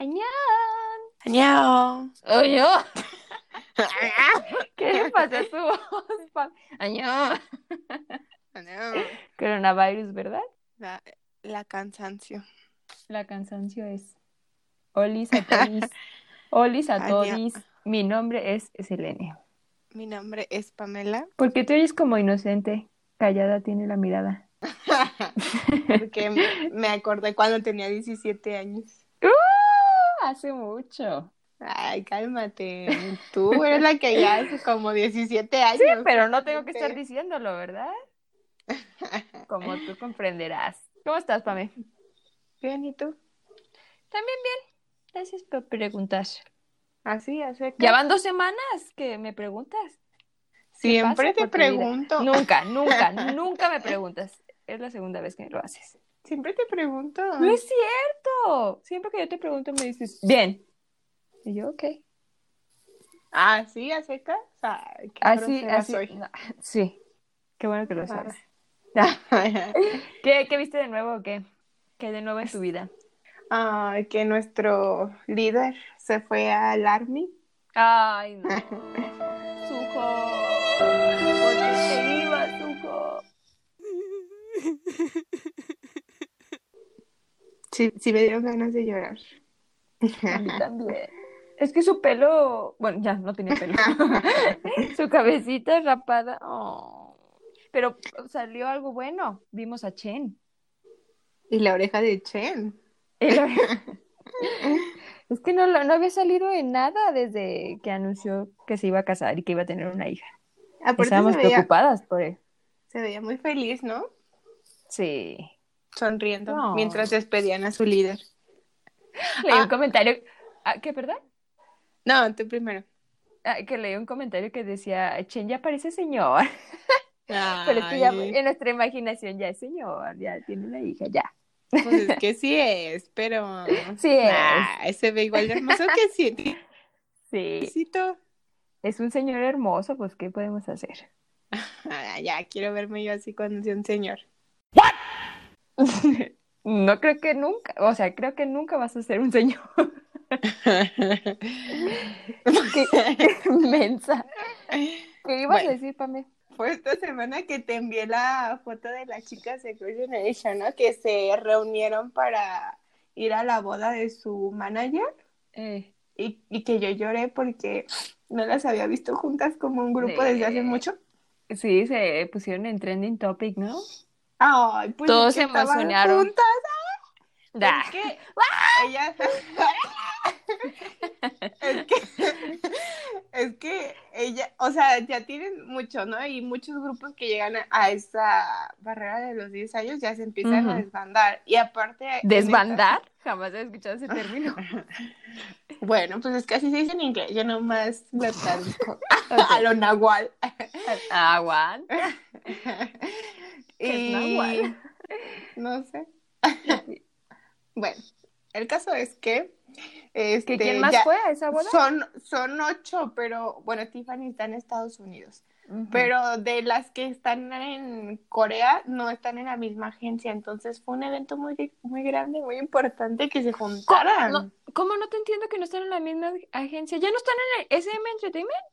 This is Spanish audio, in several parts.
¡Añón! Añao. ¡Oye! ¿Qué le pasa a su voz? Pam? ¡Añón! Añao. Coronavirus, ¿verdad? La, la cansancio. La cansancio es. Olis a todis. Olis a Añón. Mi nombre es Selene. Mi nombre es Pamela. Porque te oyes como inocente. Callada tiene la mirada. Porque me- me acordé cuando tenía 17 años. ¡Uh! Hace mucho. Ay, cálmate. Tú eres la que ya hace como 17 años. Sí, pero no tengo que estar diciéndolo, ¿verdad? Como tú comprenderás. ¿Cómo estás, Pame? Bien, ¿y tú? También bien. Gracias por preguntar. Así, hace Ya van dos semanas que me preguntas. Siempre te pregunto. Nunca, nunca, nunca me preguntas. Es la segunda vez que lo haces. Siempre te pregunto. No es cierto. Siempre que yo te pregunto me dices, bien. Y yo, ok. Ah, sí, a secas. Ay, qué Así, grosera así. soy. no, Sí. Qué bueno que lo sabes. ¿Qué, qué viste de nuevo o qué? ¿Qué de nuevo en tu vida? que nuestro líder se fue al Army. Ay, no. Sujo. ¿Por qué te ibas, Sujo? Sí, sí me dieron ganas de llorar. A mí también. Es que su pelo, bueno, ya no tenía pelo. Su cabecita rapada. oh. Pero salió algo bueno. Vimos a Chen. Y la oreja de Chen. Es que no, lo- no había salido en nada desde que anunció que se iba a casar y que iba a tener una hija. Aparte Estábamos veía, preocupadas por él. se veía muy feliz, ¿no? Sí. Sonriendo No. mientras despedían a su líder. Leí Ah. un comentario. Ah, ¿Qué, perdón? No, tú primero. Ah, que leí un comentario que decía, Chen ya parece señor. Pero es que ya en nuestra imaginación ya es señor, ya tiene una hija, ya. Pues es que sí es, pero. Sí es. Se ve igual de hermoso que sí. Sí. Besito. Es un señor hermoso, pues ¿qué podemos hacer? Ah, ya quiero verme yo así cuando sea un señor. No creo que nunca, o sea, creo que nunca vas a ser un señor. Qué mensa. ¿Qué ibas Bueno. a decir, Pame? Fue esta semana que te envié la foto de las chicas de Girl Generation, ¿no? Que se reunieron para ir a la boda de su manager Eh, y, y que yo lloré porque no las había visto juntas como un grupo De- desde hace mucho. sí, se pusieron en trending topic, ¿no? Ay, pues Todos se emocionaron. juntas. Da. Es que ellas... es que... Es que ella, o sea, ya tienen mucho, ¿no? Y muchos grupos que llegan a, a esa barrera de los 10 años ya se empiezan a desbandar. Y aparte... ¿Desbandar? Jamás he escuchado ese término. bueno, pues es que así se dice en inglés. Yo nomás lo traduzco a lo nahual. Aguanta. Y... nahual? No sé. bueno, el caso es que... Este, ¿Que ¿Quién más ya- fue a esa boda? Son, son ocho, pero bueno, Tiffany está en Estados Unidos. Pero de las que están en Corea, no están en la misma agencia. Entonces fue un evento muy, muy grande, muy importante que se juntaran. No, ¿Cómo no te entiendo que no están en la misma agencia? ¿Ya no están en el SM Entertainment?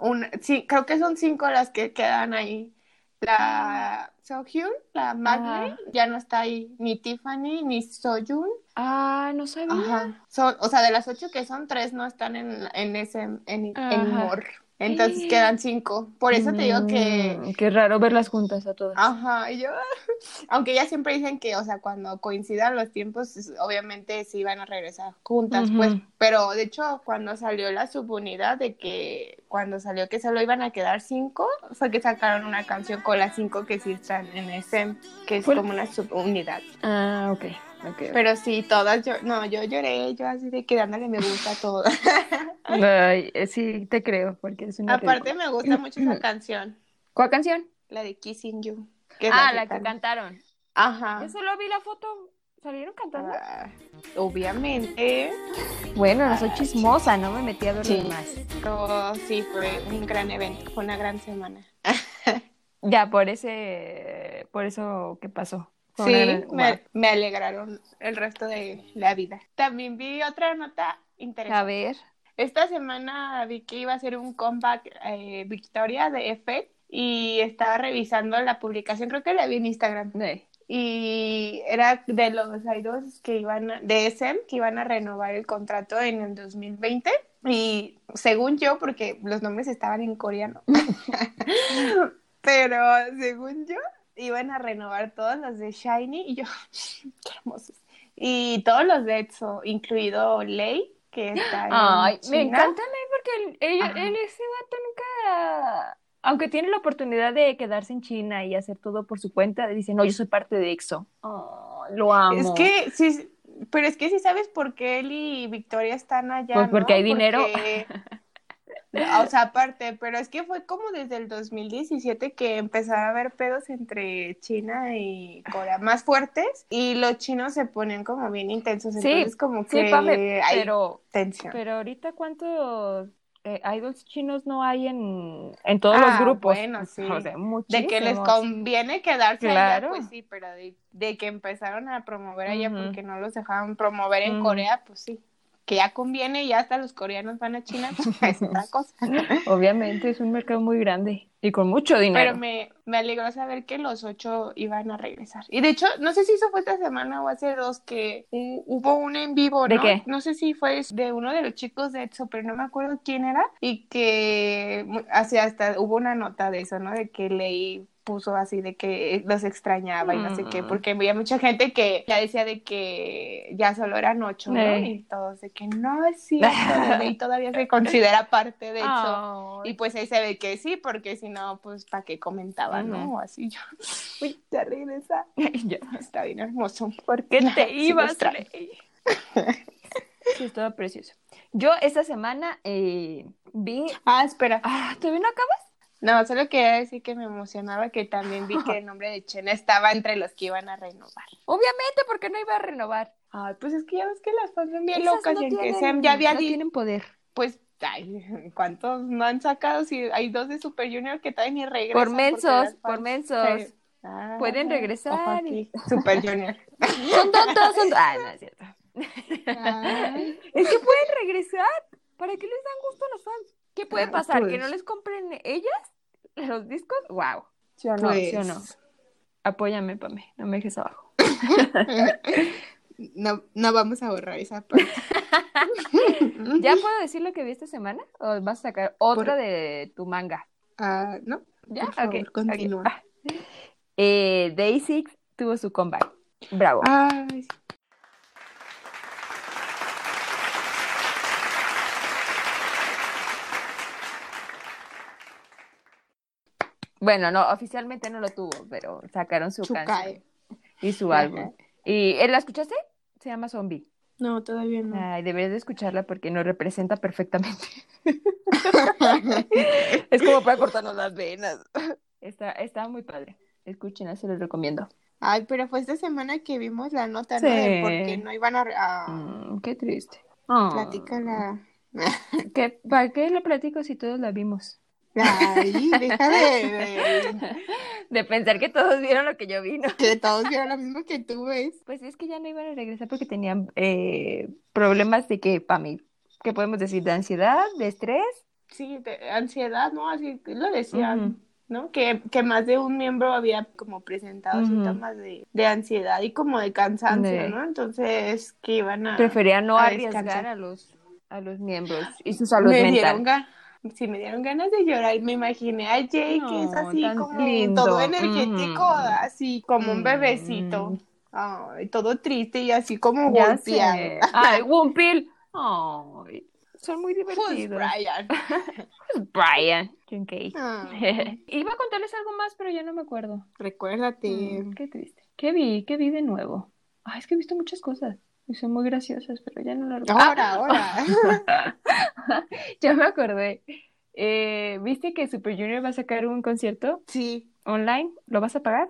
Un- sí, creo que son cinco las que quedan ahí. La Sohyun, la Magni, Ajá. ya no está ahí. Ni Tiffany, ni Soyun. Ah, no sabía. Ajá. Son, o sea, de las ocho que son, tres no están en, en ese, en, en More. Entonces quedan cinco. Por eso te digo que Mm, Qué raro verlas juntas a todas. Ajá, y yo, aunque ya siempre dicen que, o sea, cuando coincidan los tiempos, obviamente sí van a regresar juntas, pues, pero de hecho, cuando salió la subunidad de que, cuando salió que solo iban a quedar cinco, fue que sacaron una canción con las cinco que sí están en ese, que es como una subunidad. Ah, ok. Ok. Pero sí, todas, yo, no, yo lloré, yo así de que dándole me gusta a todo. Ay, eh, sí, te creo, porque es una Aparte me gusta mucho esa canción, ¿Cuál canción? la de Kissing You. que es Ah, la que can- cantaron. Ajá. Yo solo vi la foto. ¿Salieron cantando? Ah, obviamente. Bueno, no soy chismosa, no me metí a ver Sí. demás. Oh, sí, fue un gran evento, fue una gran semana. Ya, por ese, por eso que pasó. Sí, me, alegraron el resto de la vida. También vi otra nota A interesante. ver. Esta semana vi que iba a ser un comeback eh, Victoria de F y estaba revisando la publicación, creo que la vi en Instagram. eh, Y era de los idols que iban, a- de SM, que iban a renovar el contrato en el 2020. Y según yo, porque los nombres estaban en coreano, pero según yo, iban a renovar todos los de Shiny y yo, qué hermosos. Y todos los de EXO, incluido Lei, que está en Ay, me encanta Ley porque él, él, ese vato nunca, aunque tiene la oportunidad de quedarse en China y hacer todo por su cuenta, dice, no, yo soy parte de EXO. Ay, lo amo. Es que sí, pero es que sí sabes por qué él y Victoria están allá, Pues porque ¿no? hay dinero. Porque- O sea, aparte, pero es que fue como desde el 2017 que empezaron a haber pedos entre China y Corea más fuertes y los chinos se ponen como bien intensos, Sí, entonces como Sí, que Pame, hay pero, tensión. pero ahorita cuántos eh, idols chinos no hay en, en todos los Ah, grupos. bueno, sí. O sea, De que les conviene quedarse Claro. allá, pues sí, pero de, de que empezaron a promover allá porque no los dejaban promover en. Corea, pues sí. Que ya conviene, ya hasta los coreanos van a China, pues es otra cosa. Obviamente es un mercado muy grande y con mucho dinero. Pero me, me alegró saber que los ocho iban a regresar. Y de hecho, no sé si eso fue esta semana o hace dos que hu- hubo un en vivo, ¿De ¿no? qué? No sé si fue de uno de los chicos de EXO, pero no me acuerdo quién era. Y que así hasta hubo una nota de eso, ¿no? De que leí puso así de que los extrañaba y no sé qué, Mm. porque había mucha gente que ya decía de que ya solo eran ocho, ¿no? Eh. Y todos de que no es cierto, y todavía se considera parte de. Ay. Y pues ahí se ve que sí, porque si no, pues para qué comentaba, ¿no? Ujú. O así yo. Uy, ya regresa. Ya. Está bien hermoso. ¿Por qué te ibas? Sí, estaba precioso. Yo esta semana eh, vi... Ah, espera. Ah, ¿todavía no acabas? No, solo quería decir que me emocionaba que también vi que el nombre de Chen estaba entre los que iban a renovar. Obviamente, porque no iba a renovar. Ay, pues es que ya ves que las fans son bien Esas locas no y tienen- Sam ya había no di- tienen poder. pues, ay, ¿cuántos no han sacado? Si hay dos de Super Junior que todavía ni regresan. Por mensos, por mensos. Ah, Pueden regresar. Super Junior. Son tontos, son... Ah, no es cierto. Es que pueden regresar. ¿Para qué les dan gusto a los fans? ¿Qué puede Ah, pasar? pues. ¿Que no les compren ellas los discos? ¡Wow! ¿Sí o no? Pues, ¿Sí o no? Apóyame, Pame. No me dejes abajo. No, no vamos a borrar esa parte. ¿Ya puedo decir lo que vi esta semana? ¿O vas a sacar otra Por- de tu manga? Ah, ¿no? ¿Ya? Por favor, continúa. Ah. Eh, Day Six tuvo su comeback. Bravo. Ay, Bueno, no, oficialmente no lo tuvo, pero sacaron su canción y su álbum. ¿Y eh, la escuchaste? Se llama Zombie. No, todavía no. Ay, deberías de escucharla porque nos representa perfectamente. es como para cortarnos las venas. Está, está muy padre. Escúchenla, se los recomiendo. Ay, pero fue esta semana que vimos la nota, ¿no? De por qué no iban a, a Mm, qué triste. Oh, platícala. ¿qué- ¿Para qué lo platico si todos la vimos? Ay, deja de, de- De pensar que todos vieron lo que yo vi, ¿no? que todos vieron lo mismo que tú ves. Pues es que ya no iban a regresar porque tenían eh, problemas de que, para mí, ¿qué podemos decir? ¿De ansiedad? ¿De estrés? Sí, de ansiedad, ¿no? Así lo decían. ¿no? Que, que más de un miembro había como presentado Ujú. síntomas de, de ansiedad y como de cansancio, De- ¿no? Entonces, que iban a... Preferían no a arriesgar descansar. a los, a los miembros y su salud me mental. dieron sí, me dieron ganas de llorar. Me imaginé a Jay, que es así como lindo. todo energético, Mm. así como un bebecito. Mm. Ay, todo triste y así como Ya golpeado. sé. Ay, Wumpil. Ay, son muy divertidos. Brian? Brian. Junkei. Ay, Iba a contarles algo más, pero ya no me acuerdo. recuérdate. Mm, qué triste. ¿Qué vi? ¿Qué vi de nuevo? Ay, es que he visto muchas cosas. Y son muy graciosas, pero ya no lo recuerdo. Ahora, ahora. ya me acordé. Eh, ¿Viste que Super Junior va a sacar un concierto Sí. online? ¿Lo vas a pagar?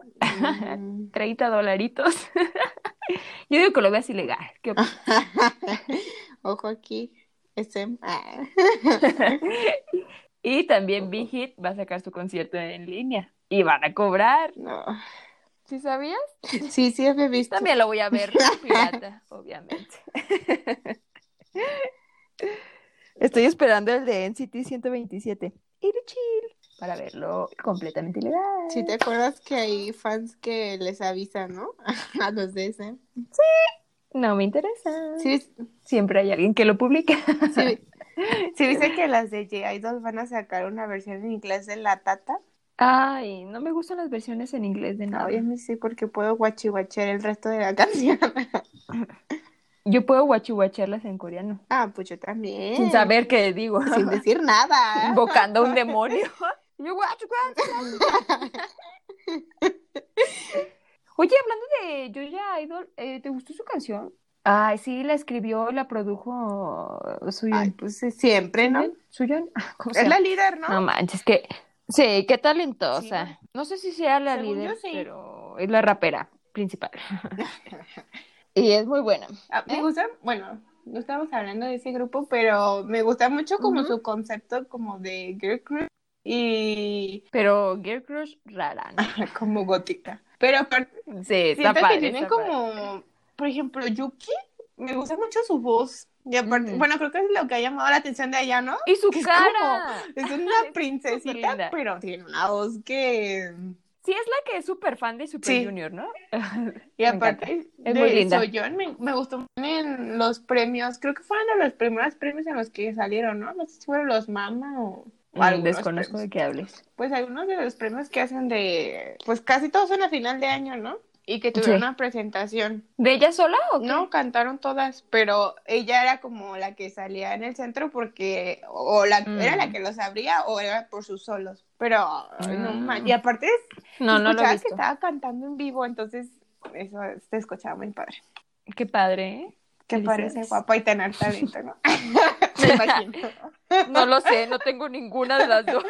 Mm. 30 dolaritos. Yo digo que lo veas ilegal. ¿Qué? Ojo aquí. SM. Ah. y también Big Hit va a sacar su concierto en línea. Y van a cobrar. No. ¿Sí sabías? Sí, sí, he visto. También lo voy a ver, pirata, obviamente. Estoy esperando el de NCT 127. chill para verlo completamente ilegal. Sí, ¿te acuerdas que hay fans que les avisan, ¿no? A los de ese. Sí. No me interesa. Sí. Siempre hay alguien que lo publica. Sí. Sí, dice que las de J-Idol van a sacar una versión en inglés de La Tata. Ay, no me gustan las versiones en inglés de nada. Ay, sí, porque puedo guachihuachear el resto de la canción. Yo puedo guachihuachearlas en coreano. Ah, pues yo también. Sin saber qué digo. Sin decir nada. Invocando a un demonio. Yo guachu, Oye, hablando de Joya Idol, eh, ¿te gustó su canción? Ay, sí, la escribió, la produjo Suyon. Ay, pues siempre, ¿no? Suyon. Es la líder, ¿no? No manches, que Sí, qué talentosa. No sé si sea la líder, pero es la rapera principal. y es muy buena. Ah, me ¿Eh? gusta, bueno, no estamos hablando de ese grupo, pero me gusta mucho como su concepto como de girl crush y... Pero girl crush rara, ¿no? como gótica. Pero aparte, sí, siento que tienen como, por ejemplo, Yuki, me gusta mucho su voz. Y aparte, bueno, creo que es lo que ha llamado la atención de ella, ¿no? Y su cara. Es, una princesita, pero tiene una voz que... Sí, es la que es súper fan de Super Junior, ¿no? y aparte, es muy linda. Soyeon, me, me, gustó en los premios, creo que fueron los primeros premios en los que salieron, ¿no? No sé si fueron los Mama o... Mm, desconozco de qué hables. Pues algunos de los premios que hacen de, pues casi todos son a final de año, ¿no? Y que tuvieron una presentación. ¿De ella sola o qué? No, cantaron todas, pero ella era como la que salía en el centro porque o la era la mm. que los abría o era por sus solos. Pero no mm. y aparte no, no lo he visto. que estaba cantando en vivo, entonces eso se escuchaba muy padre. Qué padre, ¿eh? Que parece guapa y tener talento, ¿no? Me imagino. No lo sé, no tengo ninguna de las dos.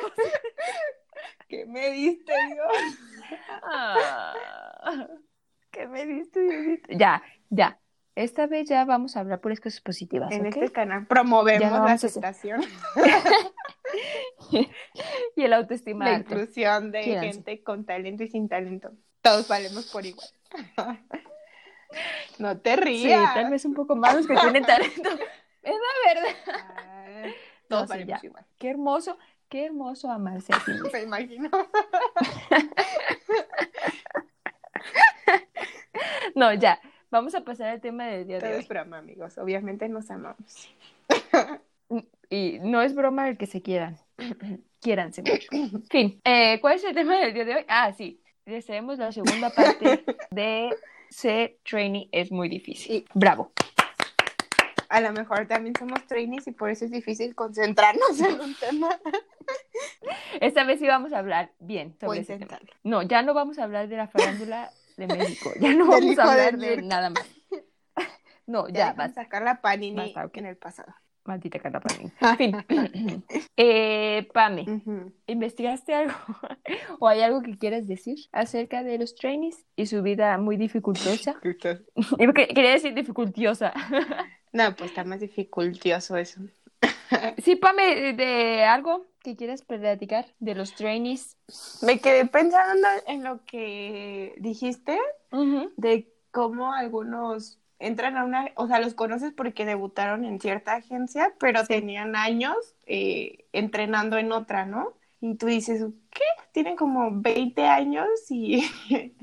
¿Qué me diste, Dios? Ah. ¿Qué me diste, Ya, ya. Esta vez ya vamos a hablar por cosas positivas. En este canal promovemos la aceptación. y el autoestima. La inclusión de gente con talento y sin talento. Todos valemos por igual. no te rías. Sí, tal vez un poco más los que tienen talento. Es la verdad. todos valemos igual. Qué hermoso, qué hermoso amarse así. Me imagino. no, ya. Vamos a pasar al tema del día de hoy. es broma, amigos. Obviamente nos amamos. y no es broma el que se quieran. Quiéranse mucho. fin. Eh, ¿Cuál es el tema del día de hoy? Ah, sí. Deseemos la segunda parte de ser trainee es muy difícil. Bravo. A lo mejor también somos trainees y por eso es difícil concentrarnos en un tema. Esta vez sí vamos a hablar bien sobre ese tema. No, ya no vamos a hablar de la farándula de México. Ya no vamos a hablar de, nada más. No, ya, vas a sacar la panini en el pasado. Maldita Carla Panini. En fin. eh, Pame, ¿investigaste algo? ¿O hay algo que quieras decir acerca de los trainees y su vida muy dificultosa? Quería decir dificultiosa. no, pues está más dificultoso eso. Sí, Pame, de algo que quieras platicar de los trainees. Me quedé pensando en lo que dijiste, de cómo algunos entran a una, o sea, los conoces porque debutaron en cierta agencia, pero tenían años eh, entrenando en otra, ¿no? Y tú dices, ¿qué? Tienen como 20 años y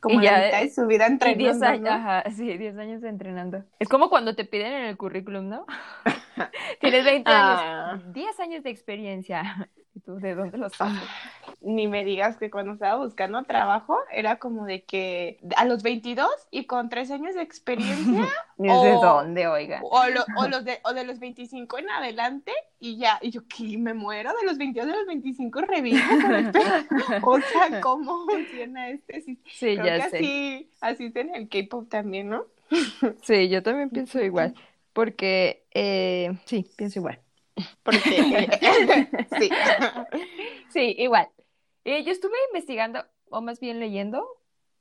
como la mitad de su vida entrenando. 10 años, ajá, sí, 10 años entrenando. Es como cuando te piden en el currículum, ¿no? Tienes 20 años, 10 ah. años de experiencia. ¿Y tú de dónde los sacas? Ah, ni me digas que cuando estaba buscando trabajo era como de que a los 22 y con 3 años de experiencia. o, de dónde, oiga? O, o, los de, o de los 25 en adelante y ya. Y yo, ¿qué? Me muero de los 22 de los 25 revivo. o sea, ¿cómo funciona este sistema? Sí, ya sé. Así, así es en el K-pop también, ¿no? sí, yo también pienso igual. Porque, eh, sí, pienso igual. Porque, sí. sí, igual. Eh, yo estuve investigando, o más bien leyendo,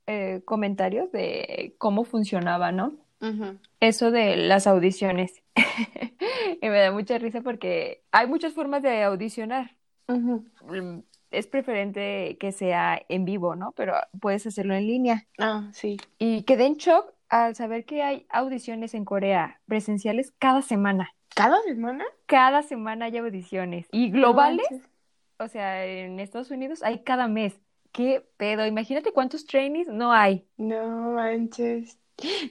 eh, comentarios de cómo funcionaba, ¿no? Eso de las audiciones. y me da mucha risa porque hay muchas formas de audicionar. Mm, es preferente que sea en vivo, ¿no? Pero puedes hacerlo en línea. Ah, sí. Y quedé en shock al saber que hay audiciones en Corea presenciales cada semana. ¿Cada semana? Cada semana hay audiciones. Y globales, o sea, en Estados Unidos hay cada mes. ¿Qué pedo? Imagínate cuántos trainees no hay. No manches.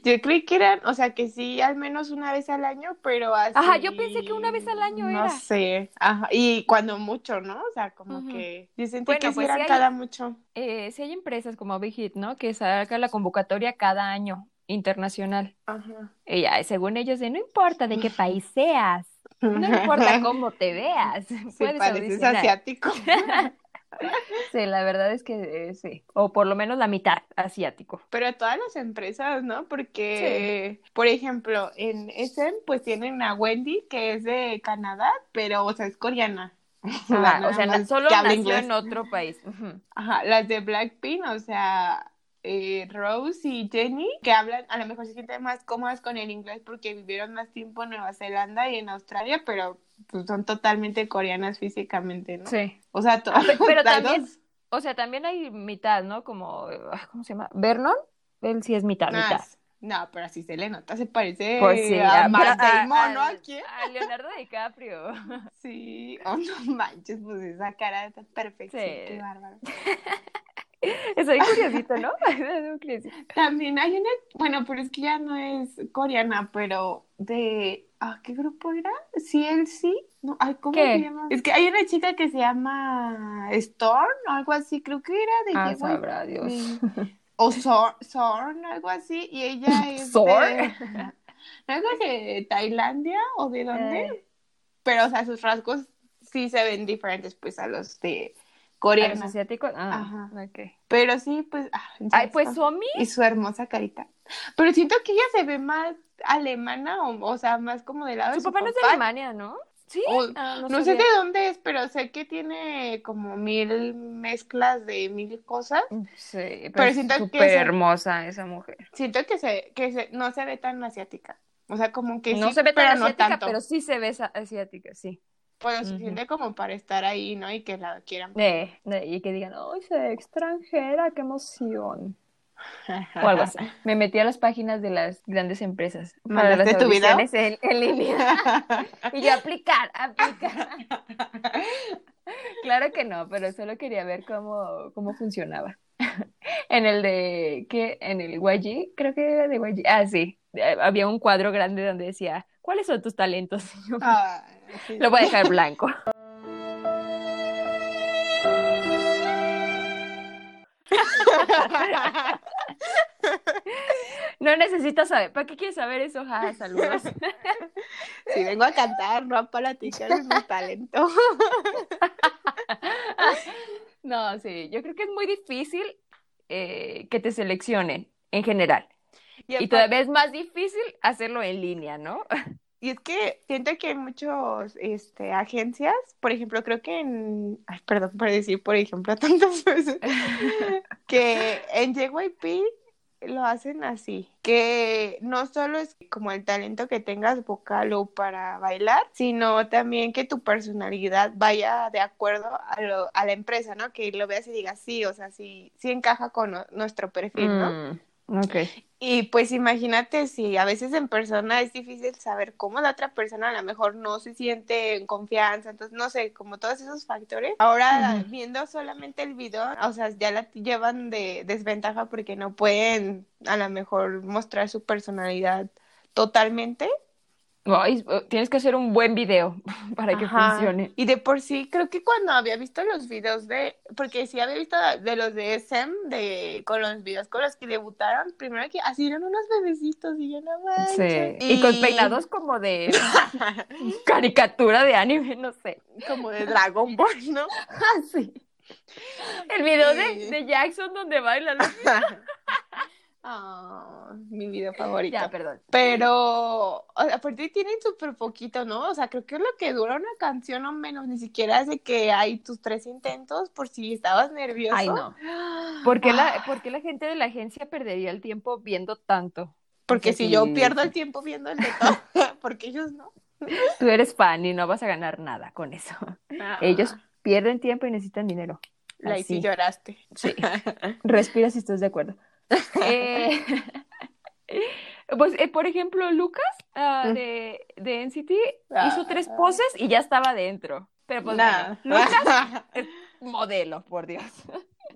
Yo creí que eran, o sea, que sí, al menos una vez al año, pero así. Ajá, yo pensé que una vez al año no era. sé. Ajá. Y cuando mucho, ¿no? O sea, como que. Yo sentí Bueno, que sí pues eran hay- cada mucho. Eh, sí hay empresas como Big Hit, ¿no? Que saca la convocatoria cada año internacional. Ajá. Ya, según ellos, de no importa de qué país seas, no importa cómo te veas, puedes pareces audicionar. asiático. Sí, la verdad es que eh, sí, o por lo menos la mitad asiático. Pero todas las empresas, ¿no? Porque, por ejemplo, en SM, pues tienen a Wendy, que es de Canadá, pero, o sea, es coreana. Ajá, o sea, solo nació inglés. en otro país. Ajá, las de Blackpink, o sea, eh, Rose y Jenny, que hablan, a lo mejor se sienten más cómodas con el inglés porque vivieron más tiempo en Nueva Zelanda y en Australia, pero pues, son totalmente coreanas físicamente, ¿no? Sí. O sea, to- Ah, pe- pero también- dos- O sea, también hay mitad, ¿no? Como, eh, ¿cómo se llama? ¿Vernon? Él sí es mitad, Ah, mitad. No, pero así se le nota, se parece Pues sí, a a- Matt Damon, ¿no? a- ¿A quién? a Leonardo DiCaprio. Sí, oh no manches, pues esa cara está perfecta, Sí. qué bárbaro. Soy curiosito, ¿no? También hay una, bueno, pero es que ya no es coreana, pero de, ah, ¿qué grupo era? CLC, no, ay, ¿cómo ¿Qué? se llama? Es que hay una chica que se llama Storm, o algo así, creo que era de Ah, sabrá Dios. de- o Sor- Sorn, algo así, y ella es ¿Sorn? de, no es de Tailandia o de dónde, Eh, pero o sea, sus rasgos sí se ven diferentes pues a los de ¿a los coreana. asiáticos? Ah, Ajá. ok. Pero sí, pues. ah, Ay, pues. Somi, Y su hermosa carita. Pero siento que ella se ve más alemana, o, o sea, más como del lado su de su papá no es de Alemania, ¿no? Sí. O- Ah, No, no sé de dónde es, pero sé que tiene como mil mezclas de mil cosas. Sí, pero, Pero siento que súper se- hermosa esa mujer. Siento que se, que se, no se ve tan asiática. O sea, como que no sí, se ve tan pero no asiática, tanto. pero sí se ve asiática, sí. Pero Ujú. suficiente como para estar ahí, ¿no? Y que la quieran. Eh, eh, y que digan, ¡ay, ve extranjera! ¡Qué emoción! O algo así. Me metí a las páginas de las grandes empresas para ¿Mandaste las tu video? audiciones en, en línea. Y yo, aplicar, aplicar. Claro que no, pero solo quería ver cómo, cómo funcionaba. En el de, ¿qué? En el YG, creo que era de YG. Ah, sí. Eh, Había un cuadro grande donde decía, ¿cuáles son tus talentos? Ah. Lo voy a dejar blanco. No necesitas saber. ¿Para qué quieres saber eso? Ja, saludos. Si vengo a cantar, no a platicar de mi talento. No, sí, yo creo que es muy difícil eh, que te seleccionen en general. Y aparte- todavía es más difícil hacerlo en línea, ¿no? Y es que siento que hay muchos, este, agencias, por ejemplo, creo que en, ay, perdón por decir, por ejemplo, tantas veces, que en JYP lo hacen así, que no solo es como el talento que tengas vocal o para bailar, sino también que tu personalidad vaya de acuerdo a, lo- a la empresa, ¿no? Que lo veas y digas, sí, o sea, sí, sí encaja con nuestro perfil, ¿no? Mm, ok. Y pues imagínate si a veces en persona es difícil saber cómo la otra persona a lo mejor no se siente en confianza, entonces no sé, como todos esos factores. Ahora viendo solamente el video, o sea, ya la llevan de desventaja porque no pueden a lo mejor mostrar su personalidad totalmente. Ay, eh, tienes que hacer un buen video para que Ajá. funcione. Y de por sí, creo que cuando había visto los videos de, porque sí había visto de los de SM, de, con los videos con los que debutaron, primero que así eran unos bebecitos y yo no Sí. manches. Y con peinados como de caricatura de anime, no sé. como de Dragon Ball, ¿no? Ah, sí. El video de, Sí. de Jackson donde baila. ¿No? Ah, mi video favorito. Ya, perdón. Pero o sea, aparte tienen súper poquito, ¿no? O sea, creo que es lo que dura una canción o menos, ni siquiera es de que hay tus tres intentos por si estabas nervioso. Ay, no. ¿Por qué, la, Ah, por qué la gente de la agencia perdería el tiempo viendo tanto? Porque si yo pierdo el tiempo viendo el de todo, porque ellos no. Tú eres fan y no vas a ganar nada con eso. Ellos pierden tiempo y necesitan dinero. La sí lloraste. Sí. Respira si estás de acuerdo. Eh, pues, eh, por ejemplo, Lucas ah, Mm. de, de NCT Ah. hizo tres poses y ya estaba dentro. Pero pues Nah. bueno, Lucas es modelo, por Dios.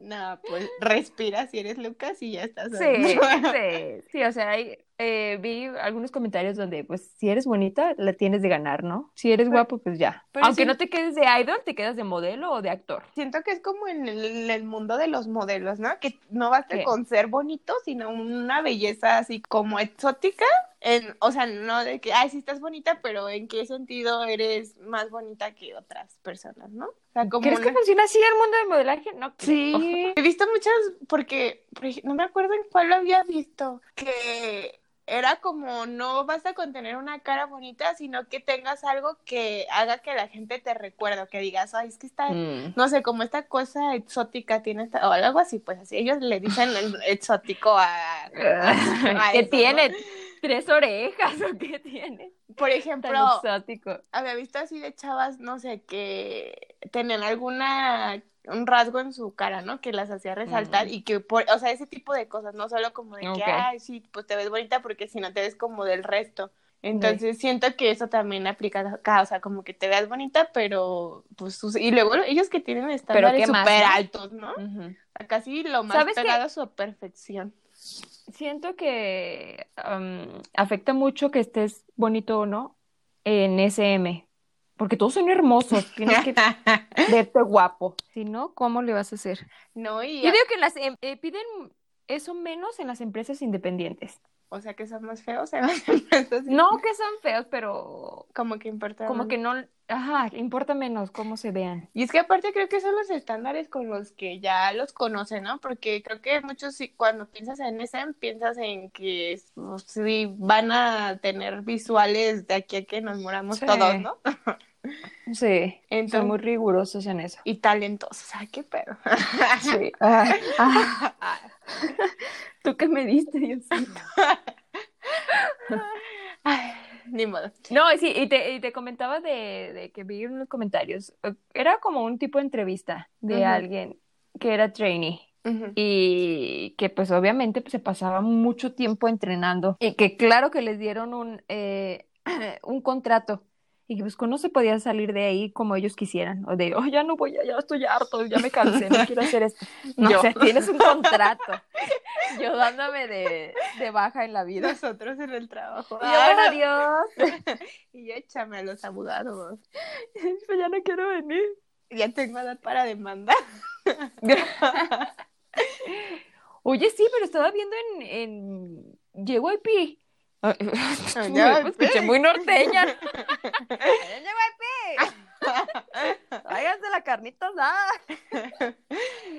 No, pues respira si eres Lucas y ya estás. Sí, sí, sí, o sea, hay, eh, vi algunos comentarios donde, pues, si eres bonita, la tienes de ganar, ¿no? Si eres Pero- guapo, pues ya. Aunque no te quedes de idol, te quedas de modelo o de actor. Siento que es como en el, en el mundo de los modelos, ¿no? Que no basta con ser bonito, sino una belleza así como exótica. En, o sea, no de que, ay, sí estás bonita, pero ¿en qué sentido eres más bonita que otras personas, no? Sea, como ¿Crees que funciona así el mundo del modelaje? No creo. Sí, he visto muchas, porque no me acuerdo en cuál lo había visto, que era como no basta con tener una cara bonita, sino que tengas algo que haga que la gente te recuerde, o que digas, ay, es que está, Mm. no sé, como esta cosa exótica tiene esta, o algo así, pues así, ellos le dicen el exótico a... a ¿Qué eso, tiene? ¿no? ¿Tres orejas o qué tiene? Por Tan ejemplo, exótico. había visto así de chavas, no sé, que tenían alguna un rasgo en su cara, ¿no? Que las hacía resaltar Mm. y que por, o sea, ese tipo de cosas, no solo como de que, ay, sí, pues te ves bonita porque si no te ves como del resto. Entonces siento que eso también aplica acá, o sea, como que te veas bonita, pero pues sus- y luego ellos que tienen estándares ¿qué más, súper no? altos, ¿no? Ujú. Casi lo más pegado a su perfección. Siento que afecta mucho que estés bonito o no en SM, porque todos son hermosos, tienes que verte guapo, si no, ¿cómo le vas a hacer? no, y Yo digo que las em- eh, piden eso menos en las empresas independientes. O sea que son más feos. No que son feos, pero como que importa. como más. que no, ajá, importa menos cómo se vean. Y es que aparte creo que son los estándares con los que ya los conocen, ¿no? Porque creo que muchos cuando piensas en SM piensas en que pues, sí van a tener visuales de aquí a que nos moramos Sí. todos, ¿no? Sí, son Entonces, muy rigurosos en eso. y talentosos, ay, qué pedo. Sí. Ay, ah. ¿Tú qué me diste, Diosito? Ay, ni modo. No, sí, y te, y te comentaba de, de que vi en los comentarios. eh, Era como un tipo de entrevista de alguien que era trainee y que pues obviamente pues, se pasaba mucho tiempo entrenando y que claro que les dieron un, eh, un contrato y pues no se podía salir de ahí como ellos quisieran o de, oh, ya no voy, ya, estoy harto, ya me cansé, no quiero hacer esto. No, Yo. o sea, tienes un contrato. Yo dándome de, de baja en la vida. Nosotros en el trabajo. Y yo, bueno, Ah, adiós. y échame a los abogados. Pues ya no quiero venir. Ya tengo edad para demandar. Oye, sí, pero estaba viendo en, en JYP. Ay, Ya, me escuché muy norteña. Háganse la carnita asada.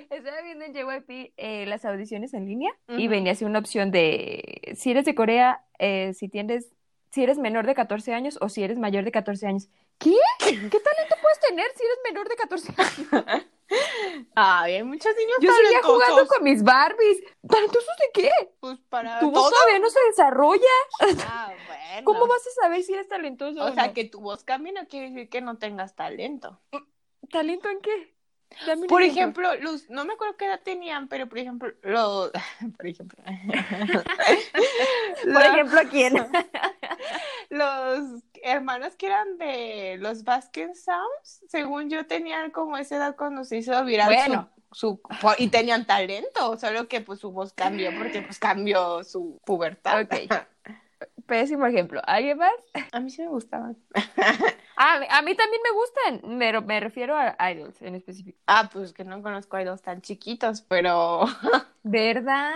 Estaba viendo en JYP eh, las audiciones en línea y Ujú. venía así una opción de si eres de Corea, eh, si tienes, si eres menor de 14 años o si eres mayor de 14 años. ¿Qué? ¿Qué talento puedes tener si eres menor de 14 años? Ay, hay muchos niños Yo seguía jugando con mis Barbies. ¿Talentosos de qué? Pues para Tu voz todo. todavía no se desarrolla. Ah, bueno. ¿Cómo vas a saber si eres talentoso O o sea, no? que tu voz cambie no quiere decir que no tengas talento. ¿Talento en qué? Dame Por ejemplo. ejemplo, Luz, no me acuerdo qué edad tenían, pero por ejemplo, los... Por ejemplo... Por ejemplo, ¿a quién? los hermanos que eran de los Baskin Sounds, según yo, tenían como esa edad cuando se hizo viral Bueno. su, su- y tenían talento, solo que pues su voz cambió porque pues cambió su pubertad. Ok. Pésimo ejemplo. ¿Alguien más? A mí sí me gustaban. Ah, a mí también me gustan, pero me refiero a idols en específico. Ah, pues que no conozco a dos tan chiquitos, pero ¿Verdad?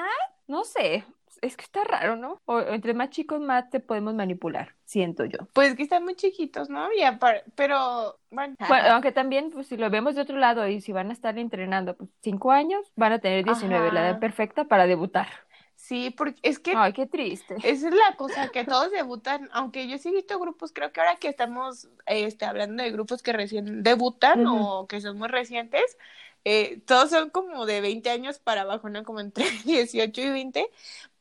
No sé. Es que está raro, ¿no? O entre más chicos, más te podemos manipular, siento yo. pues que están muy chiquitos, ¿no? Y pero bueno, Bueno, aunque también, pues si lo vemos de otro lado y si van a estar entrenando, pues cinco años, van a tener 19, la edad perfecta para debutar. sí, porque es que Ay, qué triste. Esa es la cosa, que todos debutan, aunque yo sí he visto grupos, creo que ahora que estamos este, hablando de grupos que recién debutan o que son muy recientes, eh, todos son como de 20 años para abajo, ¿no? Como entre 18 y 20,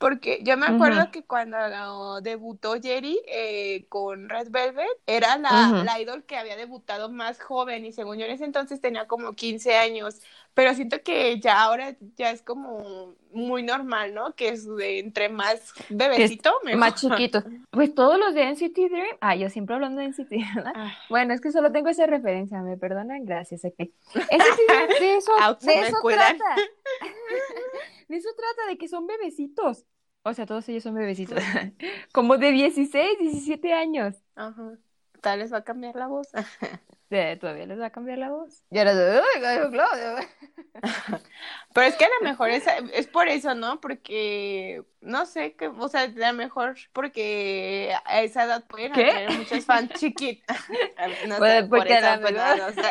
Porque yo me acuerdo que cuando debutó Jerry eh, con Red Velvet, era la, la idol que había debutado más joven y según yo en ese entonces tenía como 15 años. Pero siento que ya ahora ya es como muy normal, ¿no? Que es de entre más bebecito, mejor. Más chiquito. Pues todos los de NCT Dream. Ah, yo siempre hablando de NCT, ¿verdad? Ah. Bueno, es que solo tengo esa referencia, me perdonan, gracias. Okay. NCT de eso, de eso trata. de eso trata, de que son bebecitos. O sea, todos ellos son bebecitos. como de 16, 17 años. Ajá. Tal les va a cambiar la voz. todavía les va a cambiar la voz. Y ahora, ¡ay, Claudio! Pero es que a lo mejor es, es por eso, ¿no? Porque, no sé, que, o sea, a lo mejor porque a esa edad pueden tener muchos fans chiquitos. No sé, porque por eso, pues, no, sé.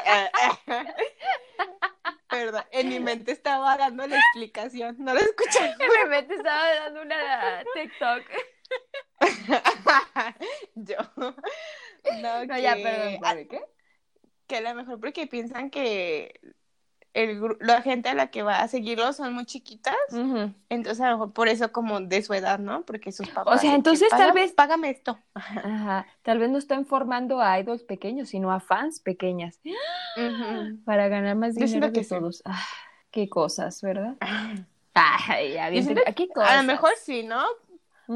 Perdón, en mi mente estaba dando la explicación, no lo escuché. En mi mente estaba dando una TikTok. Yo. No, no ya, perdón, qué? Que a lo mejor porque piensan que el, la gente a la que va a seguirlo son muy chiquitas, entonces a lo mejor por eso como de su edad, ¿no? Porque sus papás... O sea, entonces tal vez... Págame esto. Ajá. Tal vez no están formando a idols pequeños, sino a fans pequeñas. Para ganar más dinero que todos. Ah, qué cosas, ¿verdad? Ay, ya, bien, ¿qué cosas? A lo mejor sí, ¿no?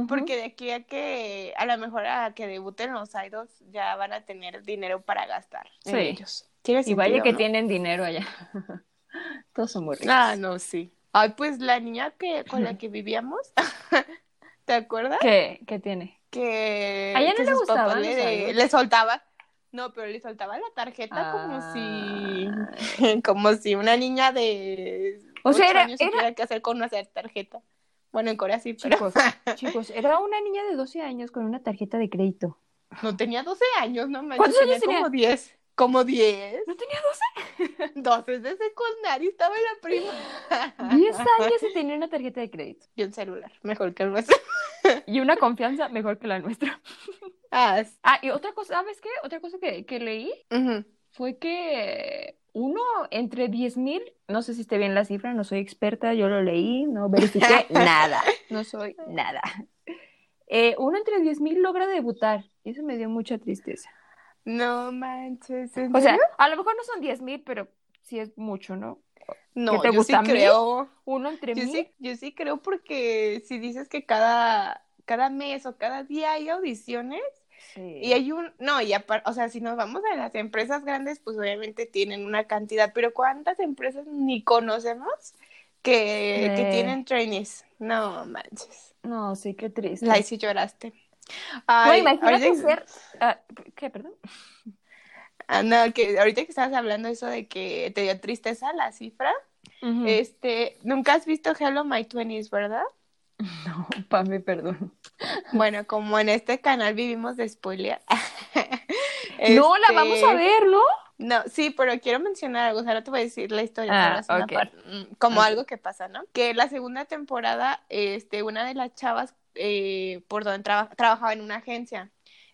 Porque de aquí a que, a lo mejor a que debuten los idols, ya van a tener dinero para gastar sí. ellos. Y vaya que tienen dinero allá. Todos son muy ricos. Ah, no, sí. Ay, pues la niña que con la que vivíamos, ¿te acuerdas? ¿Qué, ¿Qué tiene? Que, a ella no le gustaba. Le, soltaba. No, pero le soltaba la tarjeta como si como si una niña de o sea, era, años era... que hacer con una tarjeta. Bueno, en Corea sí, pero... Chicos, chicos, era una niña de 12 años con una tarjeta de crédito. No tenía 12 años, no manches. ¿Cuántos años tenía? Como 10. Como 10. ¿No tenía 12? 12 de secundaria, estaba en la prima. 10 años y tenía una tarjeta de crédito. Y un celular, mejor que el nuestro. y una confianza mejor que la nuestra. Ah, ah y otra cosa, ¿sabes qué? Otra cosa que, que leí fue que uno entre 10 mil, no sé si esté bien la cifra, no soy experta, yo lo leí, no verifiqué nada, no soy nada. Eh, uno entre 10 mil logra debutar y eso me dio mucha tristeza. No manches. o sea, a lo mejor no son 10 mil, pero sí es mucho, ¿no? No, te yo sí creo. Uno entre yo mil. yo sí creo porque si dices que cada, cada mes o cada día hay audiciones, y hay un, no, y aparte, o sea, si nos vamos a las empresas grandes, pues obviamente tienen una cantidad, pero ¿cuántas empresas ni conocemos que, que tienen trainees? No manches. No, sí, qué triste. La sí lloraste. Ay, imagínate ser... Ah, ¿Qué, perdón? Ah, no, que ahorita que estabas hablando eso de que te dio tristeza la cifra, este, nunca has visto Hello My Twenties, ¿verdad? No, Pame, perdón. Bueno, como en este canal vivimos de spoiler. No, la vamos a este, ver, ¿no? No, sí, pero quiero mencionar algo, o sea, no te voy a decir la historia, ah, mm, como algo que pasa, ¿no? Que la segunda temporada, este, una de las chavas eh, por donde trabajaba en una agencia,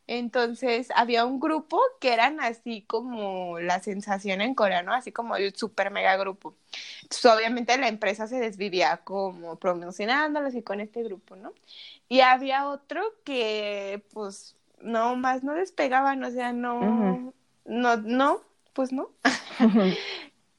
entonces había un grupo que eran así como la sensación en Corea, ¿no? Así como el super mega grupo. Entonces obviamente la empresa se desvivía como promocionándolos y con este grupo, ¿no? Y había otro que pues no más no despegaban, o sea, no, no, no, pues no.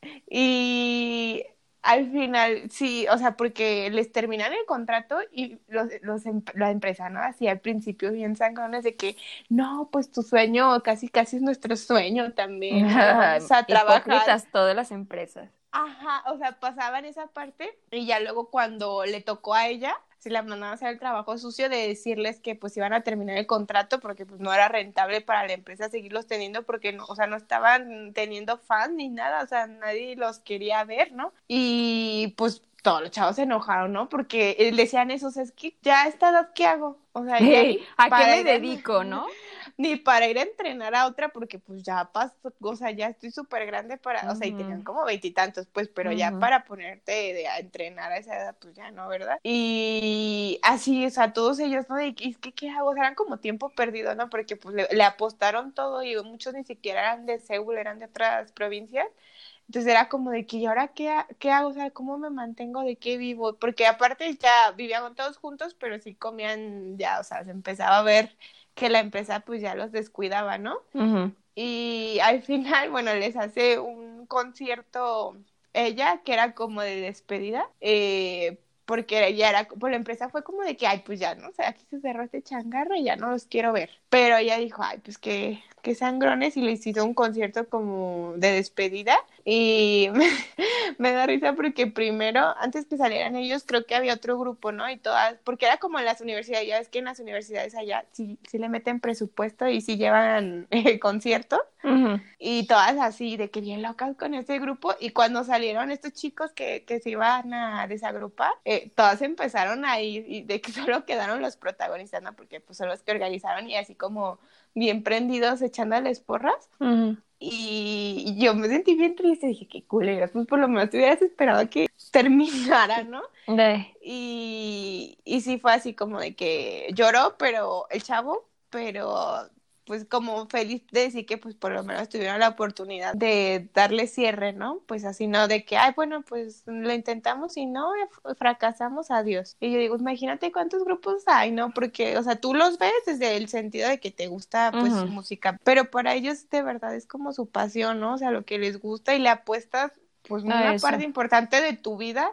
y al final, sí, o sea, porque les terminan el contrato y los, los em, la empresa, ¿no? Así al principio bien sangrones de que, no, pues tu sueño casi, casi es nuestro sueño también. o sea, trabajar. todas las empresas. Ajá, o sea, pasaban esa parte y ya luego cuando le tocó a ella, se la mandaban a hacer el trabajo sucio de decirles que pues iban a terminar el contrato porque pues no era rentable para la empresa seguirlos teniendo porque no, o sea, no estaban teniendo fans ni nada, o sea, nadie los quería ver, ¿no? Y pues todos los chavos se enojaron, ¿no? Porque eh, decían eso, o sea, es que ya a esta edad, ¿qué hago? O sea, ¿a qué me dedico, no? Ni para ir a entrenar a otra porque pues ya pasó, o sea, ya estoy súper grande para, o sea, y tenían como veintitantos, pues, pero ya para ponerte de, a entrenar a esa edad, pues ya no, ¿verdad? Y así, o sea, todos ellos, ¿no? Y es que, ¿qué hago? O sea, eran como tiempo perdido, ¿no? Porque pues le, apostaron todo y muchos ni siquiera eran de Seúl, eran de otras provincias. Entonces era como de que, ¿y ahora qué, qué hago? O sea, ¿cómo me mantengo? ¿De qué vivo? Porque aparte ya vivían todos juntos, pero sí comían ya, o sea, se empezaba a ver que la empresa pues ya los descuidaba, ¿no? Y al final, bueno, les hace un concierto ella, que era como de despedida, eh, porque ella era, por la empresa fue como de que, ay, pues ya, ¿no? O sea, aquí se cerró este changarro y ya no los quiero ver. Pero ella dijo, ay, pues que, que sangrones y les hizo un concierto como de despedida y me, da risa porque primero, antes que salieran ellos, creo que había otro grupo, ¿no? Y todas, porque era como en las universidades, ya ves que en las universidades allá sí, sí le meten presupuesto y sí llevan eh, conciertos. Y todas así, de que bien locas con ese grupo. Y cuando salieron estos chicos que, que se iban a desagrupar, eh, todas empezaron a ir y de que solo quedaron los protagonistas, ¿no? Porque pues son los que organizaron y así como bien prendidos echándoles porras. Y yo me sentí bien triste, dije, qué culera, pues por lo menos te hubieras esperado que terminara, ¿no? Y, y sí fue así como de que lloró, pero el chavo, pero pues como feliz de decir que pues por lo menos tuvieron la oportunidad de darle cierre, ¿no? Pues así no de que, ay, bueno, pues lo intentamos y no, fracasamos, adiós. Y yo digo, imagínate cuántos grupos hay, ¿no? Porque, o sea, tú los ves desde el sentido de que te gusta pues su música, pero para ellos de verdad es como su pasión, ¿no? O sea, lo que les gusta y le apuestas pues una parte importante de tu vida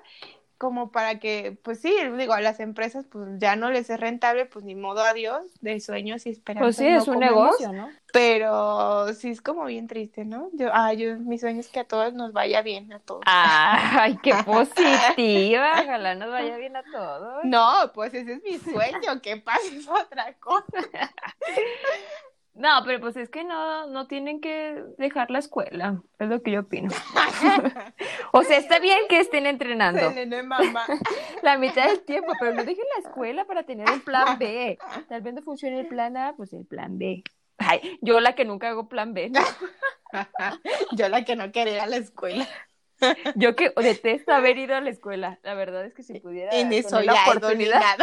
como para que, pues sí, digo, a las empresas pues ya no les es rentable, pues ni modo adiós, de sueños y esperanzas. Pues sí, es un negocio, ¿no? Pero sí es como bien triste, ¿no? Yo, ah, yo, mi sueño es que a todos nos vaya bien, a todos. Ay, qué positiva, ojalá nos vaya bien a todos. No, pues ese es mi sueño, que pase otra cosa. No, pero pues es que no, no tienen que dejar la escuela, es lo que yo opino. o sea, está bien que estén entrenando. la mitad del tiempo, pero no dejen la escuela para tener un plan B. Tal vez no funcione el plan A, pues el plan B. Ay, yo la que nunca hago plan B. yo la que no quería ir a la escuela. Yo que detesto haber ido a la escuela. La verdad es que si pudiera. En eso la oportunidad.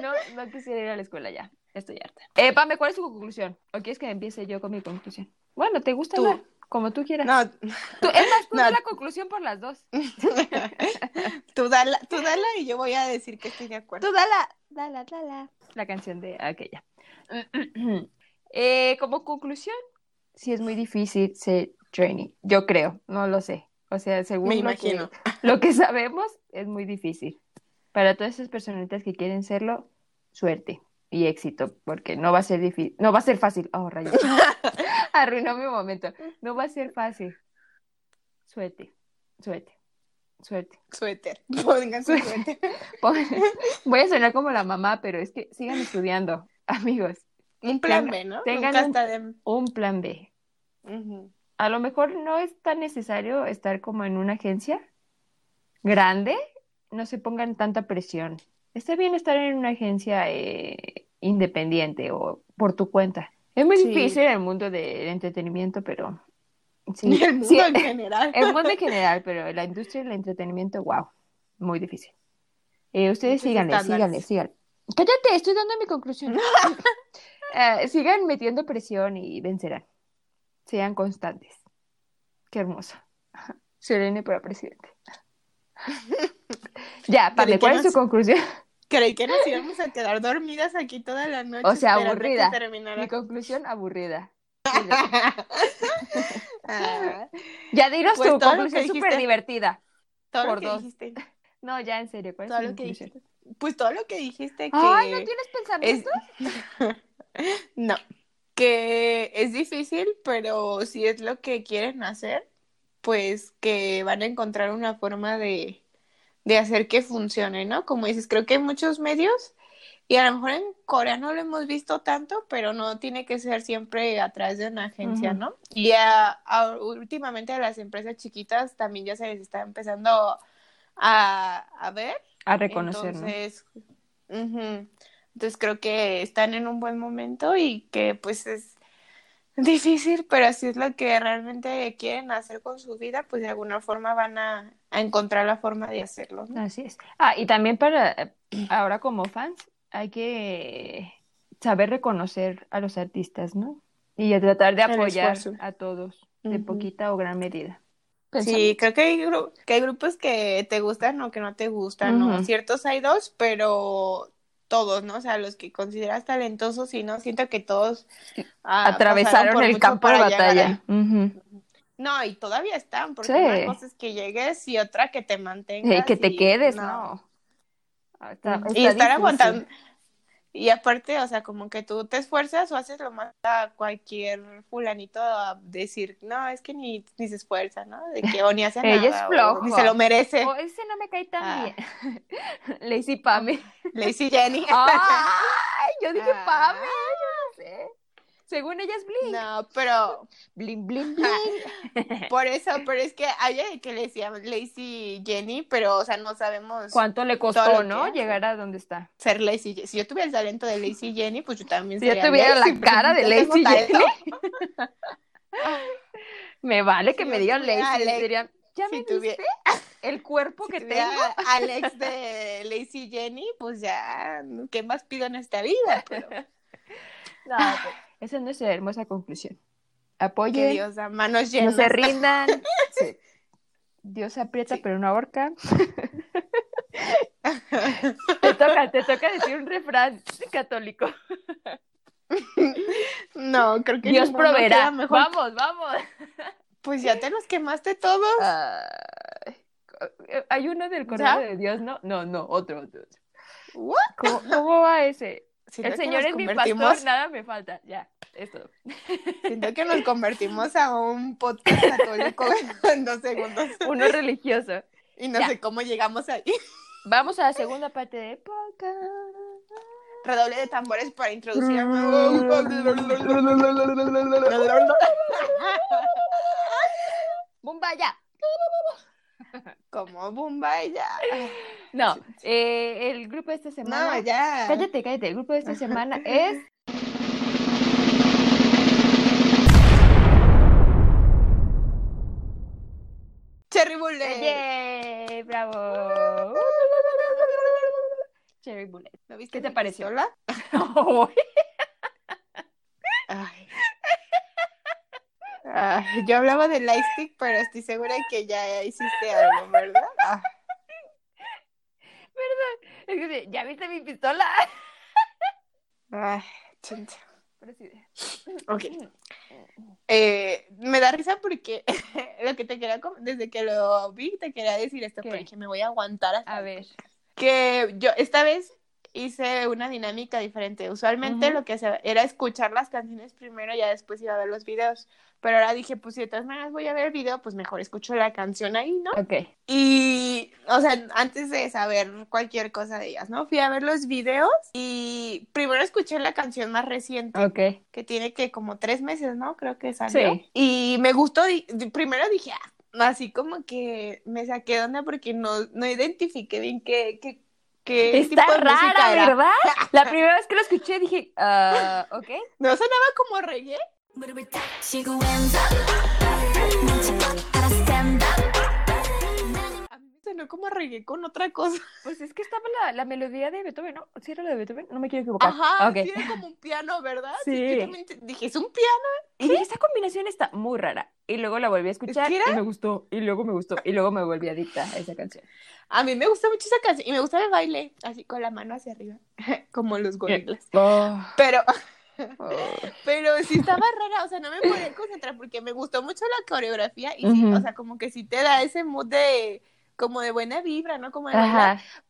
No, no quisiera ir a la escuela ya. Estoy harta. Eh, Pame, ¿cuál es tu conclusión? ¿O quieres que empiece yo con mi conclusión? Bueno, ¿te gusta hablar? Como tú quieras. No. Tú, es más, tú la conclusión por las dos. tú, dala, tú dala y yo voy a decir que estoy de acuerdo. Tú dala, dala, dala. La canción de aquella. eh, como conclusión, sí es muy difícil ser training. Yo creo, no lo sé. O sea, según Me imagino. lo que sabemos, es muy difícil. Para todas esas personitas que quieren serlo, suerte y éxito, porque no va a ser difícil, no va a ser fácil. Oh, rayos. Arruinó mi momento. No va a ser fácil. Suerte, suerte, suerte. Suéter. Pongan su suerte. Voy a sonar como la mamá, pero es que sigan estudiando, amigos. Un plan B, ¿no? Tengan un, plan B. A lo mejor no es tan necesario estar como en una agencia grande, no se pongan tanta presión. Está bien estar en una agencia eh, independiente o por tu cuenta. Es muy difícil en el mundo del entretenimiento, pero... Sí, el mundo en general. El mundo en general, pero la industria del entretenimiento, wow, muy difícil. Eh, ustedes síganle, síganle, síganle. Cállate, estoy dando mi conclusión. Eh, sigan metiendo presión y vencerán. Sean constantes. Qué hermoso. Serene para presidente. ya, para ¿cuál es su conclusión? Creí que nos íbamos a quedar dormidas aquí toda la noche. O sea, aburrida. Mi conclusión, aburrida. Ah. ya dinos pues tu conclusión súper divertida. Todo lo que dijiste. No, ya en serio, ¿cuál todo lo que dijiste. Pues todo lo que dijiste que... Ay, ¿no tienes pensamientos? no, que es difícil, pero si es lo que quieren hacer, pues que van a encontrar una forma de de hacer que funcione, ¿no? Como dices, creo que hay muchos medios y a lo mejor en Corea no lo hemos visto tanto, pero no tiene que ser siempre a través de una agencia, ¿no? Y últimamente a las empresas chiquitas también ya se les está empezando a, ver. A reconocer. Entonces, entonces creo que están en un buen momento y que pues es difícil, pero si es lo que realmente quieren hacer con su vida, pues de alguna forma van a, encontrar la forma de hacerlo. Así es. Ah, y también para ahora como fans hay que saber reconocer a los artistas, ¿no? Y tratar de apoyar a todos, de poquita o gran medida. Sí, creo que hay, que hay grupos que te gustan o que no te gustan, ¿no? Ciertos hay dos, pero todos, ¿no? O sea, los que consideras talentosos y no, siento que todos ah, atravesaron el campo de batalla. No, y todavía están, porque una cosa es que llegues y otra que te mantengas. Y que te quedes, no. Ah, y estar aguantando, y aparte, o sea, como que tú te esfuerzas o haces lo más a cualquier fulanito a decir, no, es que ni, ni se esfuerza, ¿no? De que o ni hace Ella es flojo. ni se lo merece. O ese no me cae tan ah. bien. Lazy Pame. Lazy Jenny. Ay, yo dije ah. Pame, yo no sé. Según ella es Bling. No, pero. Bling, bling, bling. Por eso, pero es que hay que le decíamos Lazy Jenny, pero, o sea, no sabemos. ¿Cuánto le costó, no? Llegar a donde está. Ser Lazy Jenny. Si yo tuviera el talento de Lazy Jenny, pues yo también si sería. Si yo tuviera la cara de Lazy Jenny. me vale que me digan Lazy. Alex, ¿Ya me viste? El cuerpo que tengo. Alex de Lazy Jenny, pues ya, ¿qué más pido en esta vida? Pero... No, pues. Esa es nuestra hermosa conclusión. Apoyen. Dios da manos llenas. No se rindan. Dios aprieta, pero no ahorca. te toca, te toca decir un refrán católico. No, creo que Dios proveerá. Vamos, vamos. Pues ya te los quemaste todos. hay uno del corazón de Dios, ¿no? No, no, otro, otro. ¿Cómo, ¿Cómo, va ese? el Señor es mi pastor, nada me falta. Ya, eso. Siento que nos convertimos a un podcast católico en dos segundos. Uno religioso. Y no sé cómo llegamos ahí. Vamos a la segunda parte de podcast. Redoble de tambores para introducir. ¡Bumba ya! Como Bumbaya. No, eh, el grupo de esta semana. No, ya. Cállate, cállate. El grupo de esta semana es. Cherry Bullet. ¡Yay! ¡Bravo! Cherry Bullet. ¿Lo viste? ¿Qué te pareció? Ay yo hablaba de Lightstick, pero estoy segura que ya hiciste algo, ¿verdad? Ah. ¿Verdad? ¿Ya viste mi pistola? Ay, Ok. Eh, me da risa porque lo que te quería, desde que lo vi, te quería decir esto, ¿Qué? porque me voy a aguantar A ver. Que yo, esta vez hice una dinámica diferente. Usualmente lo que hacía era escuchar las canciones primero y ya después iba a ver los videos. Pero ahora dije, pues si de todas maneras voy a ver el video, pues mejor escucho la canción ahí, ¿no? Ok. Y, o sea, antes de saber cualquier cosa de ellas, ¿no? Fui a ver los videos y primero escuché la canción más reciente. Ok. Que tiene que como tres meses, ¿no? Creo que salió. Sí. Y me gustó, primero dije, ah, así como que me saqué de onda porque no, no identifiqué bien qué, qué, qué Está tipo de rara, ¿verdad? La primera vez que lo escuché dije, uh, ok. ¿No sonaba como reggae? A mí me sonó como reggae con otra cosa. Pues es que estaba la, la melodía de Beethoven, ¿no? ¿Sí era la de Beethoven? No me quiero equivocar. Ajá, tiene como un piano, ¿verdad? Sí. dije, ¿es un piano? Y dije, esta combinación está muy rara. Y luego la volví a escuchar y me gustó. Y luego me gustó. Y luego me volví adicta a esa canción. A mí me gusta mucho esa canción. Y me gusta el baile, así con la mano hacia arriba. como los gorilas. Oh. Pero... Pero sí estaba rara, o sea, no me podía concentrar porque me gustó mucho la coreografía y sí, o sea, como que sí te da ese mood de como de buena vibra, ¿no? Como de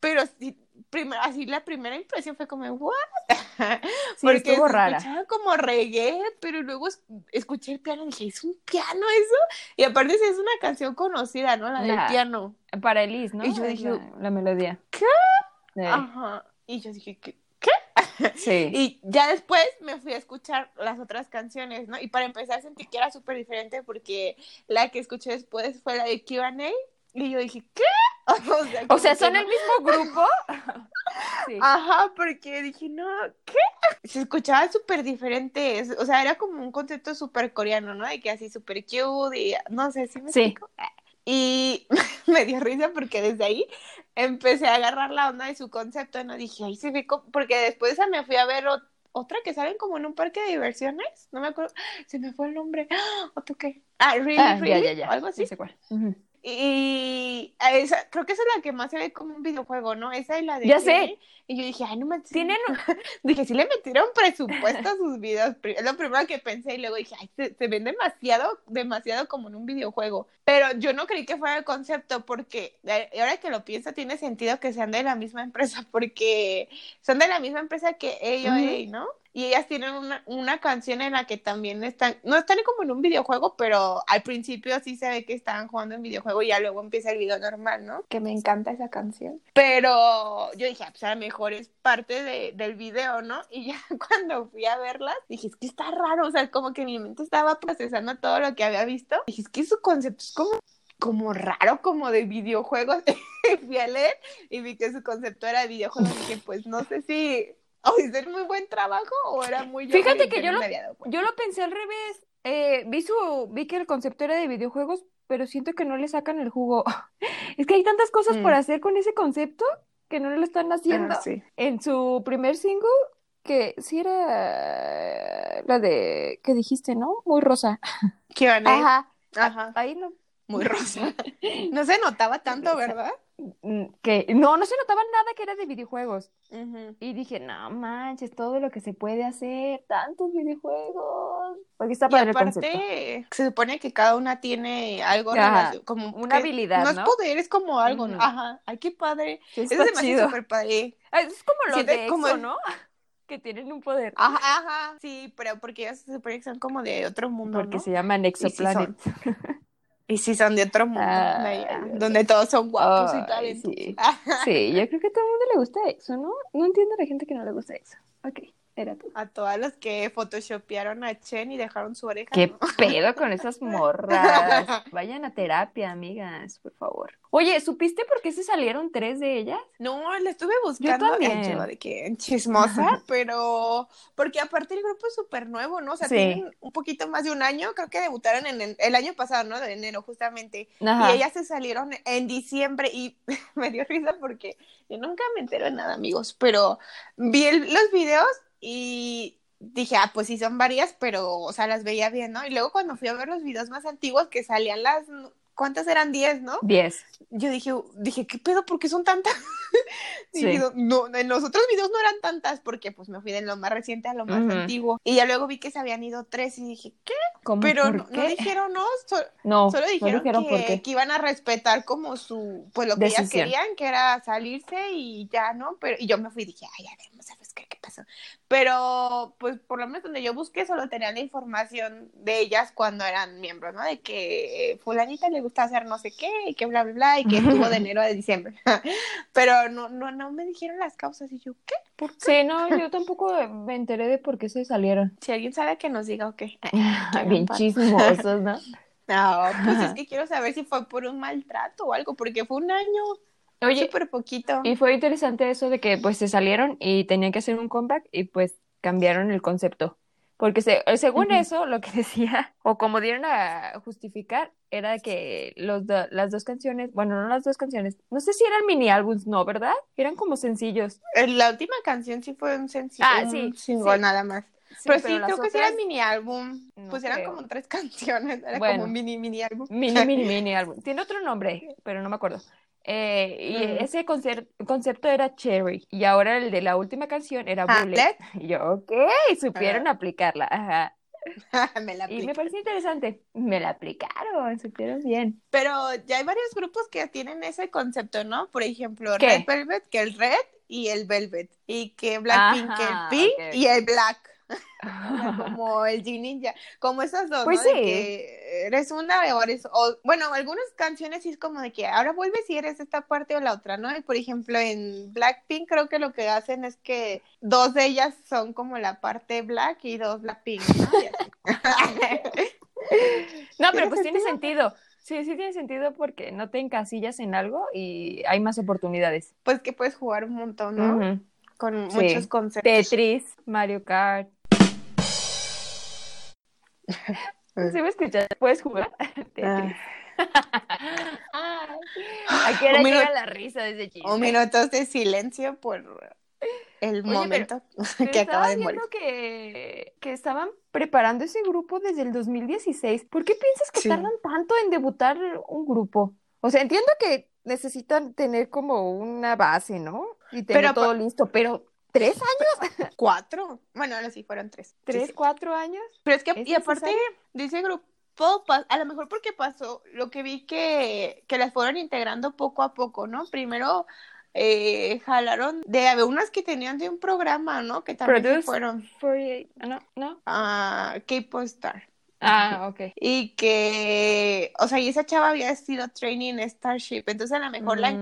pero sí, primero, así la primera impresión fue como, ¿what? porque estuvo rara. escuchaba como reggae, pero luego escuché el piano y dije, ¿es un piano eso? Y aparte es una canción conocida, ¿no? La del piano. Para Elise, ¿no? Y yo dije, la, melodía. ¿Qué? Ajá. Y yo dije, ¿qué? Sí. Y ya después me fui a escuchar las otras canciones, ¿no? Y para empezar sentí que era súper diferente porque la que escuché después fue la de QA. Y yo dije, ¿qué? O sea, ¿son el mismo grupo? sí. Ajá, porque dije, no, ¿qué? Se escuchaba súper diferente. O sea, era como un concepto súper coreano, ¿no? De que así súper cute y no sé si me sí. Y me dio risa porque desde ahí empecé a agarrar la onda de su concepto, ¿no? Dije, ahí se ve, porque después me fui a ver otra que salen como en un parque de diversiones, no me acuerdo, se me fue el nombre, ¿o tú qué? Ah, Really, Ah, Really, ya, ya, ya. algo así. Sí sé cuál. Y esa, creo que esa es la que más se ve como un videojuego, ¿no? Esa y la de Ya sé. Y yo dije, ay, no manches. Tienen Dije, sí le metieron presupuesto a sus videos. Es lo primero que pensé y luego dije, ay, se, se ven demasiado, demasiado como en un videojuego. Pero yo no creí que fuera el concepto porque eh, ahora que lo pienso tiene sentido que sean de la misma empresa porque son de la misma empresa que AOA, ¿no? Y ellas tienen una, una canción en la que también están, no están como en un videojuego, pero al principio sí se ve que estaban jugando en videojuego y ya luego empieza el video normal, ¿no? Que me encanta esa canción. Pero yo dije, ah, pues a lo mejor es parte de, del video, ¿no? Y ya cuando fui a verlas, dije, es que está raro, o sea, como que mi mente estaba procesando todo lo que había visto. Dije, es que su concepto es como como raro, como de videojuegos. Fui a leer y vi que su concepto era de videojuegos. Y dije, pues no sé si o hice muy buen trabajo o era muy Fíjate que yo no lo, yo lo pensé al revés. Eh, vi su, vi que el concepto era de videojuegos, pero siento que no le sacan el jugo. Es que hay tantas cosas por Mm. hacer con ese concepto que no lo están haciendo. Ah, sí. En su primer single, que sí era la de que dijiste, ¿no? Muy rosa. ¿Qué van Ajá. Ajá. Ahí no. Muy rosa. No se notaba tanto, ¿verdad? Mm, Que no, no se notaba nada que era de videojuegos. Y dije, no manches, todo lo que se puede hacer, tantos videojuegos. Porque está Y padre el concepto. aparte, se supone que cada una tiene algo Ajá, como una habilidad, No ¿no? es poder, es como algo, ¿no? Ajá. Ay, qué padre. Sí, hace chido. súper padre. Ah, Es como Siento de como EXO, ¿no? Que tienen un poder. Ajá, ajá. Sí, pero porque ellas se supone que son como de otro mundo, Porque ¿no? se llaman sí Exoplanet. Y sí son de otro mundo, Ah, donde todos son guapos y talentosos. sí. Sí, yo creo que a todo el mundo le gusta EXO, ¿no? No entiendo a la gente que no le gusta EXO. Ok, era tú. A todas los que photoshopearon a Chen y dejaron su oreja. ¿Qué pedo con esas morras? Vayan a terapia, amigas, por favor. Oye, ¿supiste por qué se salieron tres de ellas? No, la estuve buscando. también. Ay, yo de que chismosa, pero porque aparte el grupo es súper nuevo, ¿no? O sea, Sí. tienen un poquito más de un año, creo que debutaron en el, el año pasado, ¿no? De enero, justamente. Ajá. Y ellas se salieron en diciembre y me dio risa porque yo nunca me entero de nada, amigos, pero vi el- los videos y dije, ah, pues sí son varias, pero, o sea, las veía bien, ¿no? Y luego cuando fui a ver los videos más antiguos que salían las, ¿cuántas eran? 10, ¿no? Diez. Yo dije, dije, ¿qué pedo? ¿Por qué son tantas? Sí. Dije, no, en los otros videos no eran tantas porque pues me fui de lo más reciente a lo más Ujú. antiguo. Y ya luego vi que se habían ido tres y dije, ¿qué? ¿Cómo? Pero ¿Por no, qué? no dijeron, ¿no? So- No, Solo no dijeron, dijeron por que, que iban a respetar como su, pues lo que ellas Decisión. querían, que era salirse y ya, ¿no? Pero, y yo me fui y dije, ay, a ver, pasó. Pero, pues, por lo menos donde yo busqué solo tenían la información de ellas cuando eran miembros, ¿no? De que eh, fulanita le gusta hacer no sé qué, y que bla, bla, bla, y que estuvo de enero a diciembre. Pero no, no, no me dijeron las causas y yo, ¿qué? ¿Por qué? Sí, no, yo tampoco me enteré de por qué se salieron. Si alguien sabe que nos diga, ok. Bien chismosos, ¿no? No, pues es que quiero saber si fue por un maltrato o algo, porque fue un año Oye, súper poquito. y fue interesante eso de que pues se salieron y tenían que hacer un comeback y pues cambiaron el concepto. Porque se- eh, según Ujú. eso, lo que decía, o como dieron a justificar, era que los do- las dos canciones, bueno, no las dos canciones, no sé si eran mini álbums, no, ¿verdad? Eran como sencillos. La última canción sí fue un sencillo, Ah, un sí, single sí. nada más. Sí, pero, pero sí, creo que sí otras- era mini álbum. No pues eran creo. como tres canciones, era Bueno. como un mini mini álbum. Mini, mini, mini álbum. Tiene otro nombre, pero no me acuerdo. Eh, y Mm. ese concepto era Cherry. Y ahora el de la última canción era Ah, Bullet. Y yo, ok, supieron aplicarla. Ajá. Me la Y me pareció interesante. Me la aplicaron, supieron bien. Pero ya hay varios grupos que tienen ese concepto, ¿no? Por ejemplo, ¿Qué? Red Velvet, que el Red y el Velvet. Y que Blackpink, que el Pink y el Black. O sea, como el G Ninja, como esas dos, Pues ¿no? De sí. que eres una o eres, o, bueno, algunas canciones sí es como de que ahora vuelves y eres esta parte o la otra, ¿no? Y por ejemplo, en Blackpink creo que lo que hacen es que dos de ellas son como la parte black y dos Blackpink, ¿no? Y así. No, pero ¿Tiene pues tiene sentido? Sí, sí tiene sentido porque no te encasillas en algo y hay más oportunidades. pues que puedes jugar un montón, ¿no? Con Sí. muchos conceptos. Tetris, Mario Kart. ¿Sí me escuchas? ¿Puedes jugar? Ay, Aquí era Un llega minuto- la risa desde O chisme. minutos de silencio por el Oye, momento Pero que acaba de morir. viendo que, que estaban preparando ese grupo desde el 2016. ¿Por qué piensas que Sí. tardan tanto en debutar un grupo? O sea, entiendo que necesitan tener como una base, ¿no? Y tener Pero todo listo, pero ¿tres años? Cuatro. Bueno, ahora sí fueron tres. ¿Tres, sí. cuatro años? Pero es que, ¿Es y aparte, necesario? de ese grupo, a lo mejor porque pasó lo que vi que, que las fueron integrando poco a poco, ¿no? Primero eh, jalaron de había unas que tenían de un programa, ¿no? Que también se Produce- fueron 48, no, no. a K-Pop Star. Ah, ok. Y que, o sea, y esa chava había sido training en Starship, entonces a lo mejor la Mm.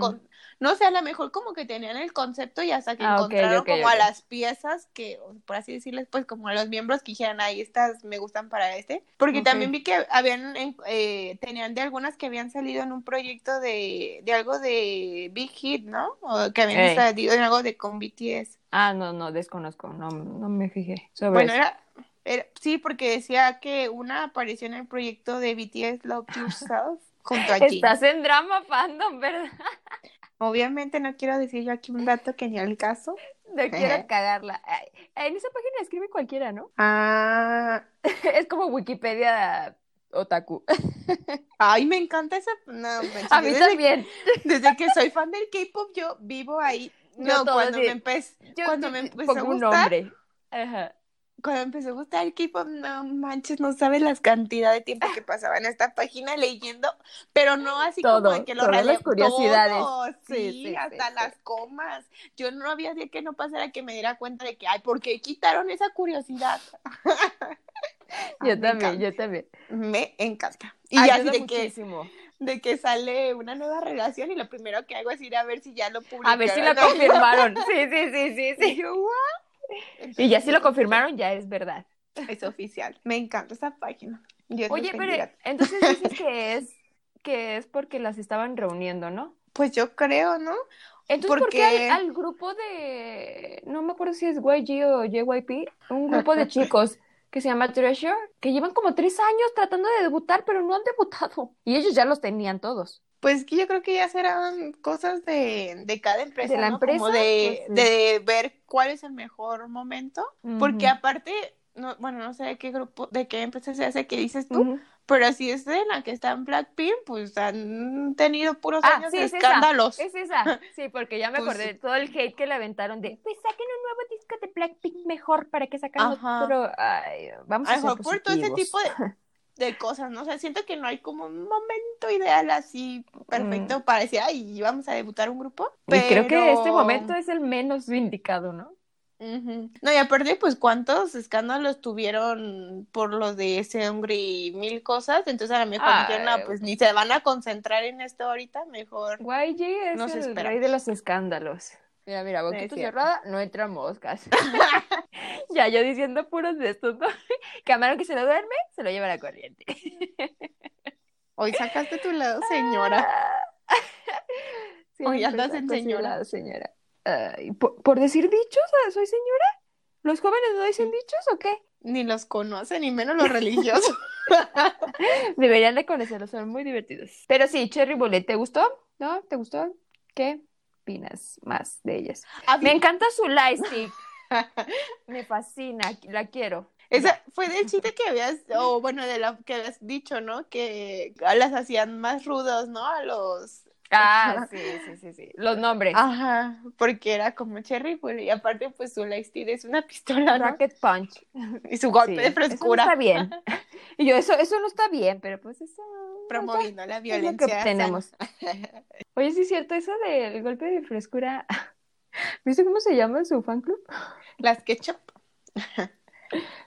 No sé, a lo mejor como que tenían el concepto y hasta que Ah, encontraron como a las piezas que, por así decirles, pues como a los miembros que dijeran, ahí estas me gustan para este, porque también vi que habían, eh, tenían de algunas que habían salido en un proyecto de, de algo de Big Hit, ¿no? O que habían Ey. salido en algo de con BTS. Ah, no, no, desconozco, no, no me fijé sobre Bueno, eso. era, era- sí, porque decía que una apareció en el proyecto de BTS Love Yourself junto a Jin. Estás en drama fandom, ¿verdad? Obviamente no quiero decir yo aquí un dato que ni al caso. No quiero cagarla. En esa página escribe cualquiera, ¿no? Ah, Es como Wikipedia otaku. ay, me encanta esa. No, manches, A mí desde, también. desde que soy fan del K-pop, yo vivo ahí. No, cuando me empecé, Yo cuando me empezó a pongo un gustar, nombre. Ajá. Cuando empezó a gustar el K-pop, no manches, no sabes las cantidad de tiempo que pasaba en esta página leyendo, pero no así Todo, como de que lo todas las curiosidades. todo, Sí, sí, sí, sí, hasta sí. las comas. Yo no había día que no pasara que me diera cuenta de que, ay, ¿por qué quitaron esa curiosidad? Yo también, yo también. Me encanta. Y ya así de que, muchísimo. de que sale una nueva relación y lo primero que hago es ir a ver si ya lo publicaron. A ver si lo confirmaron. Sí, sí, sí, sí, Y sí. yo, "What?". Y ya si lo confirmaron, ya es verdad. Es oficial. Me encanta esa página. Dios Oye, pero entonces dices que es que es porque las estaban reuniendo, ¿no? Pues yo creo, ¿no? Entonces, ¿por qué Porque- al, al grupo de, no me acuerdo si es YG o JYP, un grupo de chicos que se llama Treasure, que llevan como tres años tratando de debutar, pero no han debutado. Y ellos ya los tenían todos. Pues que yo creo que ya serán cosas de, de cada empresa, ¿De la ¿no? Como empresa? de, Pues de ver cuál es el mejor momento. Porque Ujú. aparte, no, bueno, no sé de qué grupo, de qué empresa se hace que dices tú, Ujú. pero si es de la que está en Blackpink, pues han tenido puros Ah, años sí, de es esa. escándalos. Es esa. Sí, porque ya me Pues acordé de todo el hate que le aventaron de, pues saquen un nuevo disco de Blackpink mejor para que sacan Ajá. otro. Ay, vamos A a ser mejor por todo ese positivos. tipo de, de cosas, ¿no? O sea, siento que no hay como un momento ideal así perfecto para decir, ay, vamos a debutar un grupo. Mm. Y creo que este pero- momento es el menos indicado, ¿no? No, y aparte, pues, ¿cuántos escándalos tuvieron por lo de Seungri y mil cosas? Entonces, a lo mejor dijeron, no, pues, ni se van a concentrar en esto ahorita, mejor. YG es Nos el esperamos. rey de los escándalos. Mira, mira, boquita cerrada, no entran moscas. ya yo diciendo puros de estos, ¿no? Camarón que se lo duerme, se lo lleva a la corriente. Hoy sacaste tu lado, señora. Hoy Siempre andas en señora. lado, señora. ¿por, por decir dichos? ah, ¿Soy señora? ¿Los jóvenes no dicen dichos o qué? Ni los conocen, ni menos los religiosos. Deberían de conocerlos, son muy divertidos. Pero sí, Cherry Bullet, ¿te gustó? ¿No? ¿Te gustó? ¿Qué opinas más de ellas? Mí- Me encanta su lightstick. Me fascina, la quiero. Esa fue del chiste que habías, o bueno, de la que habías dicho, ¿no? Que las hacían más rudos, ¿no? A los... Ah, sí, sí, sí, sí. Los nombres. Ajá, porque era como Cherry Bull y aparte pues su lightstick es una pistola, ¿no? Rocket Punch. Y su golpe Sí, de Eso no frescura está bien. Y yo, eso, eso no está bien, pero pues eso. promoviendo la es lo violencia. que tenemos. Oye, sí es cierto, eso del golpe de frescura. ¿Viste cómo se llama su fan club? Las ketchup.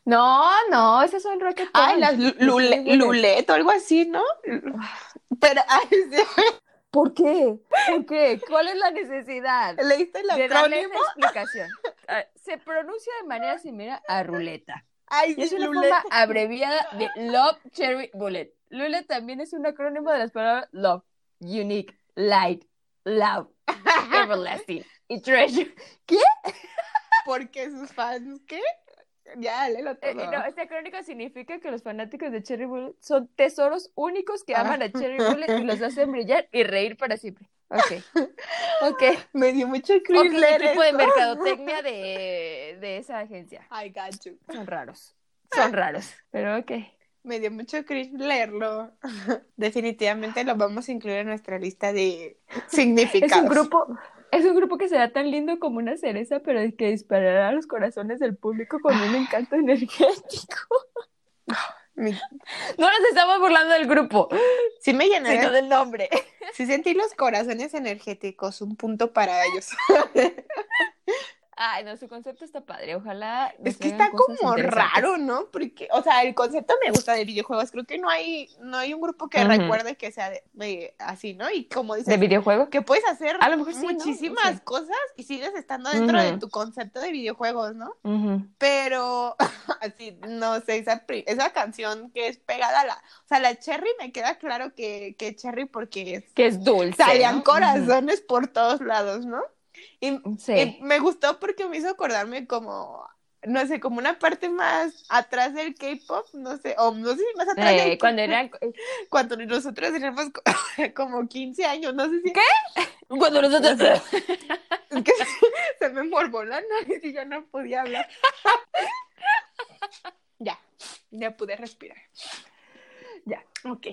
No, no, esas son Rocket Punch. Ay, las lulet o algo así, ¿no? Pero, ay, sí, ¿Por qué? ¿Por qué? ¿Cuál es la necesidad? ¿leíste el de darle acrónimo? esa explicación. Ah, Se pronuncia de manera similar a ruleta. Ay, Y es una lulet. forma abreviada de Love Cherry Bullet. Lule también es un acrónimo de las palabras Love, Unique, Light, Love, Everlasting y Treasure. Porque sus fans, ¿qué? Ya, léelo Eh, todo. no, este acrónimo significa que los fanáticos de Cherry Bullet son tesoros únicos que Ah. aman a Cherry Bullet y los hacen brillar y reír para siempre. Ok. Ok. Me dio mucho cringe leer equipo de eso. mercadotecnia de, de esa agencia. I got you. Son raros. Son raros. Pero ok. Me dio mucho cringe leerlo. Definitivamente lo vamos a incluir en nuestra lista de Es significados. un grupo. Es un grupo que será tan lindo como una cereza, pero es que disparará a los corazones del público con un encanto energético. Mi- No nos estamos burlando del grupo, Sí me llené sino de... del nombre. Sí sentí los corazones energéticos, un punto para ellos. Ay, no, su concepto está padre. Ojalá. Es que está como raro, ¿no? Porque, o sea, el concepto me gusta de videojuegos. Creo que no hay, no hay un grupo que recuerde que sea de, de- así, ¿no? Y como dices, ¿De videojuego? que puedes hacer A lo mejor muchísimas No cosas y sigues estando dentro de tu concepto de videojuegos, ¿no? Pero, así, no sé, esa, esa canción que es pegada a la... O sea, la Cherry me queda claro que, que Cherry porque es- Que es dulce. salían ¿no? corazones por todos lados, ¿no? Y, Ujú. Sí. y me gustó porque me hizo acordarme como, no sé, como una parte más atrás del K-pop, no sé, o no sé si más atrás Eh, del cuando eran. cuando nosotros teníamos co- como 15 años, no sé si Cuando nosotros. es que se me morbó la nariz y ya no podía hablar. ya, ya pude respirar. Ya, ok.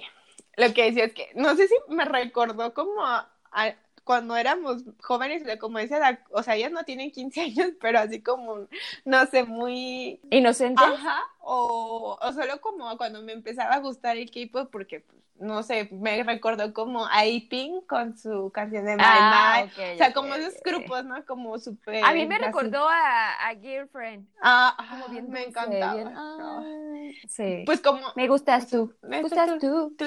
Lo que decía es que, no sé si me recordó como a, a- cuando éramos jóvenes, como esa edad, o sea, ellas no tienen 15 años, pero así como, no sé, muy... Inocente. Ajá, o, o solo como cuando me empezaba a gustar el K-pop, porque, pues, no sé, me recordó como a Pink con su canción de My Ah, My. o sea, como esos grupos, ¿no? Como súper... A mí me recordó a, a Girlfriend. Ah, Como ajá, bien me encantaba. bien, Ah. sí. Pues como... me gustas tú. Me gustas tú. tú.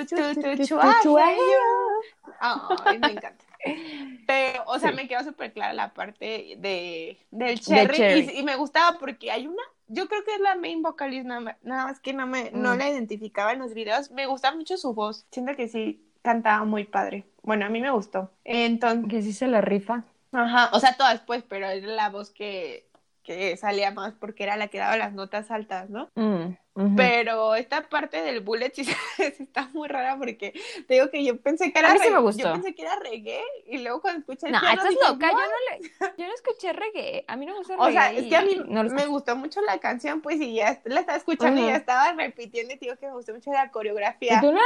Pero, o sea, Sí. me quedó súper clara la parte de, del cherry, Cherry. Y, y me gustaba porque hay una, yo creo que es la main vocalist, nada más, nada más que no me, no Mm. la identificaba en los videos. Me gusta mucho su voz. Siento que sí cantaba muy padre. Bueno, a mí me gustó. Entonces, Que sí se la rifa. ajá, o sea, todas pues, pero es la voz que, que salía más porque era la que daba las notas altas, ¿no? Mm. Pero esta parte del bullet sí, está muy rara porque te digo que yo pensé que era A mí sí re- me gustó. yo pensé que era reggae y luego cuando escuché el No, piano estás dije, loca. Yo no le. Yo no escuché reggae. A mí no me gusta O sea, reggae es que a mí no me gustó mucho la canción, pues, y ya la estaba escuchando y ya estaba repitiendo y te digo que me gustó mucho la Y coreografía. tú, na,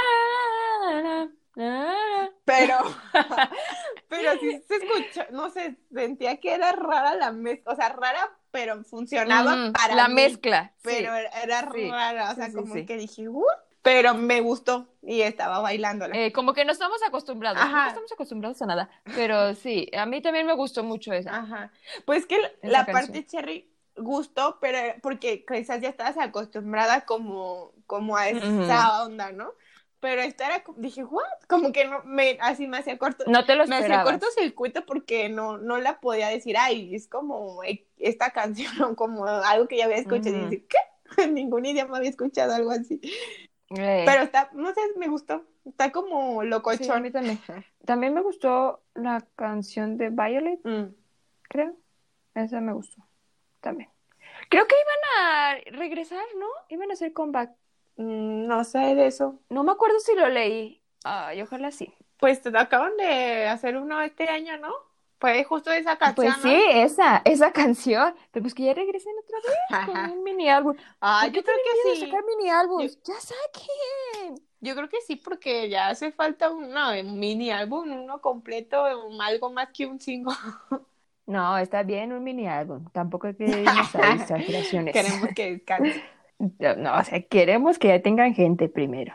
na, na, na. Pero, pero sí se escuchó, no sé, sentía que era rara la mezcla, o sea, rara, pero funcionaba Mm, para la mí. mezcla. pero era, era sí, rara, o sea, sí, como que dije, "What?". Pero me gustó y estaba bailándola. Eh, como que no estamos acostumbrados. Ajá. No estamos acostumbrados a nada. Pero sí, a mí también me gustó mucho esa. Ajá. Pues que la, Esa la canción. parte cherry gustó, pero porque quizás ya estabas acostumbrada como, como a esa onda, ¿no? Pero esta era, dije, ¿what? Como que no, me, así me hacía corto, No te lo me hacía esperabas. cortocircuito porque no, no la podía decir, ay, es como eh, esta canción o como algo que ya había escuchado. Ujú. Y dije, ¿qué? En ningún idioma había escuchado algo así. Eh, Pero está, no sé, me gustó. Está como sí, a locochón. mí también. También me gustó la canción de Violet, Mm. creo. Esa me gustó. También. Creo que iban a regresar, ¿no? Iban a hacer comeback. Mm, no sé de eso. No me acuerdo si lo leí. Ay, ojalá sí. Pues te acaban de hacer uno este año, ¿no? Fue justo esa canción, Pues ¿no? sí, esa, esa canción. Pero pues que ya regresen otra vez con Ajá. un mini álbum. Ah, ¿Por qué yo creo que sí. sacar mini álbums? Ya saquen. Yo creo que sí, porque ya hace falta uno, un mini álbum, uno completo, un- algo más que un single. No, está bien un mini álbum. Tampoco hay que exageraciones. Queremos que descanse. No, o sea, queremos que ya tengan gente primero.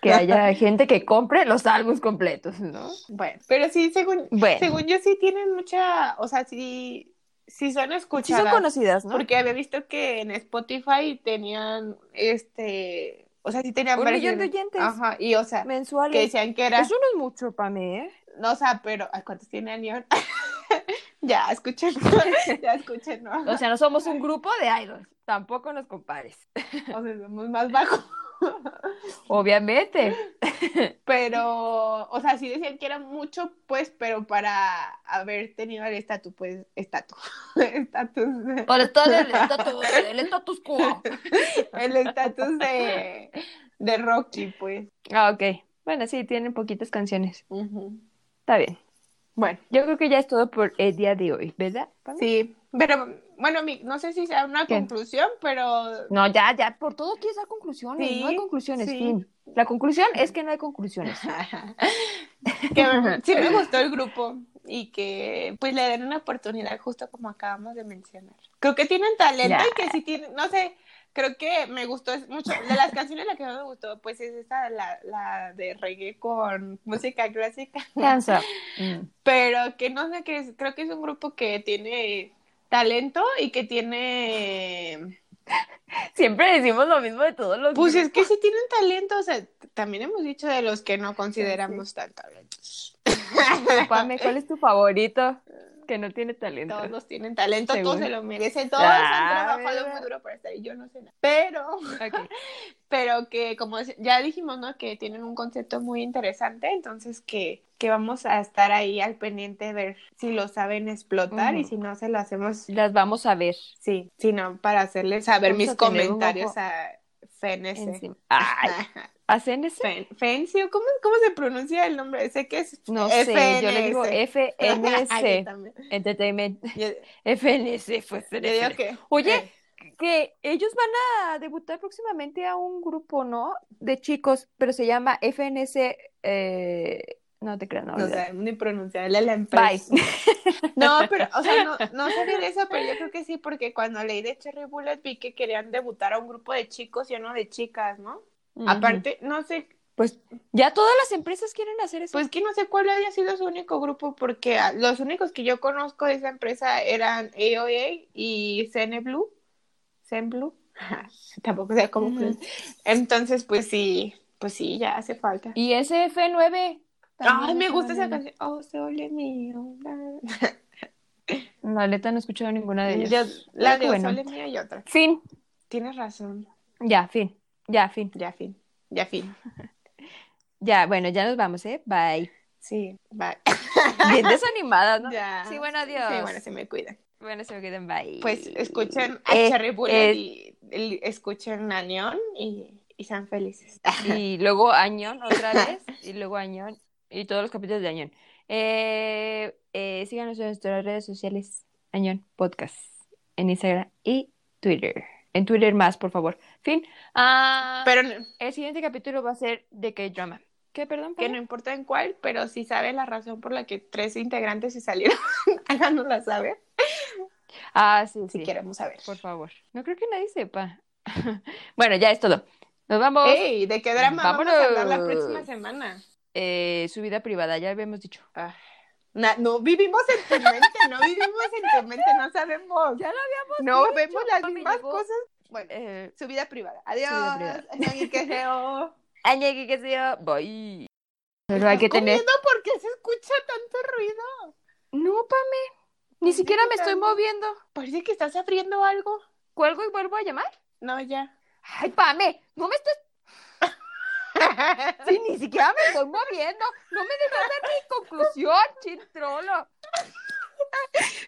Que haya gente que compre los álbumes completos, ¿no? Bueno, pero sí, según, Bueno, según yo sí tienen mucha, o sea, sí, sí son sí escuchadas. son conocidas, ¿no? Porque había visto que en Spotify tenían, este, o sea, sí tenían Un millón de oyentes Ajá, y o sea, que mensuales. decían que era, Eso no es mucho para mí, ¿eh? No, o sea, pero, ¿cuántos tiene Anion? ya, escuchen, ya escuchen, ¿no? O sea, no somos un grupo de idols. Tampoco nos compares. O sea, somos más bajos. Obviamente. Pero, o sea, sí decían que era mucho, pues, pero para haber tenido el estatus, pues, estatus, estatus, Por esto del estatus, el status quo. el estatus de, de Rocky, pues. Ah, ok. Bueno, sí, tienen poquitas canciones. Ujú. Está bien. Bueno, Yo creo que ya es todo por el día de hoy, ¿verdad? Sí, pero bueno, mi- no sé si sea una ¿Qué? conclusión, pero No, ya, ya, por todo quieres dar conclusiones. Sí, no hay conclusiones, sí. fin. La conclusión es que no hay conclusiones. que sí me gustó el grupo y que pues le den una oportunidad justo como acabamos de mencionar. Creo que tienen talento Ya. y que sí tienen, no sé, creo que me gustó mucho, de las canciones la que más me gustó pues es esta, la, la de reggae con música clásica. Mm. pero que no sé, que es- creo que es un grupo que tiene talento y que tiene Siempre decimos lo mismo de todos los Pues es que sí tienen talento, o sea, también hemos dicho de los que no consideramos tan talentos. Pame, ¿cuál es tu favorito que no tiene talento? Todos tienen talento, todos se lo merecen, todos Ah, han trabajado muy duro para estar ahí, yo no sé nada. Pero, pero que como ya dijimos, ¿no? Que tienen un concepto muy interesante, entonces que, que vamos a estar ahí al pendiente de ver si lo saben explotar y si no se lo hacemos, Las vamos a ver. sí, sino para hacerles saber mis comentarios a FNS. Encima. Ay, ¿hacen ese? Fen- Fencio, ¿cómo, ¿cómo se pronuncia el nombre? Sé que es No sé, yo le digo también. Entertainment. Yo, FNS fue que. Oye, eh, que ellos van a debutar próximamente a un grupo, ¿no? De chicos, pero se llama FNS. eh, No te creas, no. no sé ni pronunciarle la empresa. Bye. No, pero, o sea, no, no sabía de eso, pero yo creo que sí, porque cuando leí de Cherry Bullet vi que querían debutar a un grupo de chicos y uno de chicas, ¿no? Aparte, no sé, Pues ya todas las empresas quieren hacer eso. pues que no sé cuál haya sido su único grupo, porque ah, los únicos que yo conozco de esa empresa eran AOA y Cene Blue. Zen Blue. Tampoco sé cómo. Pronunciar. Entonces, pues sí, pues sí, ya hace falta. Y SF9. Ay, me gusta esa canción. Oh, sole mío. La neta no he escuchado ninguna de ellas. Yo- la de bueno. Sole mía y otra. Fin. Tienes razón. Ya, fin. Ya, fin. Ya fin. Ya fin. Ya, bueno, ya nos vamos, ¿eh? Bye. Sí, bye. Bien desanimadas, ¿no? Ya. Sí, bueno, adiós. Sí, bueno, se me cuidan. Bueno, se me quedan bye. Pues escuchen a Eh, Cherry eh, y, y escuchen a Neon y, y sean felices. Y luego Añón otra vez. Y luego Añón. Y todos los capítulos de Añón. Eh, eh, síganos en nuestras redes sociales. Añón Podcast. En Instagram y Twitter. En Twitter más, por favor. Fin. Ah, Pero el siguiente capítulo va a ser de K-Drama. ¿Qué, perdón? que no importa en cuál, pero si sabe la razón por la que tres integrantes se salieron, háganosla saber Ah, sí, si sí. queremos saber. Por favor. No creo que nadie sepa. bueno, ya es todo. Nos vamos. Ey, ¿de qué drama vamos a hablar la próxima semana? Eh, su vida privada, ya habíamos dicho. Ah, na- no vivimos en tu mente, no vivimos en tu mente, no sabemos. Ya lo habíamos No dicho, vemos las mismas llegó. cosas. Bueno, Eh, su vida privada. Adiós. Ñongui, que sea. Bye. Pero hay que ¿Estás tener. ¿Por qué se escucha tanto ruido? No, Pame. Ni siquiera me estoy moviendo. Parece que estás abriendo algo. ¿Cuelgo y vuelvo a llamar? No, ya. Ay, Pame, no me estés. Sí, ni siquiera me estoy moviendo. No me dejas dar mi conclusión, chintrolo.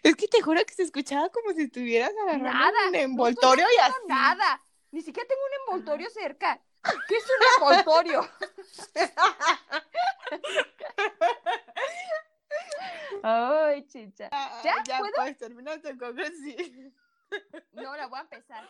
Es que te juro que se escuchaba como si estuvieras agarrando Nada. un envoltorio y así. Nada. Ni siquiera tengo un envoltorio cerca. ¿Qué es un envoltorio? Ay, chicha. Ah, ¿Ya? ya ¿Puedo? pues termina tu conclusión. No, la voy a empezar.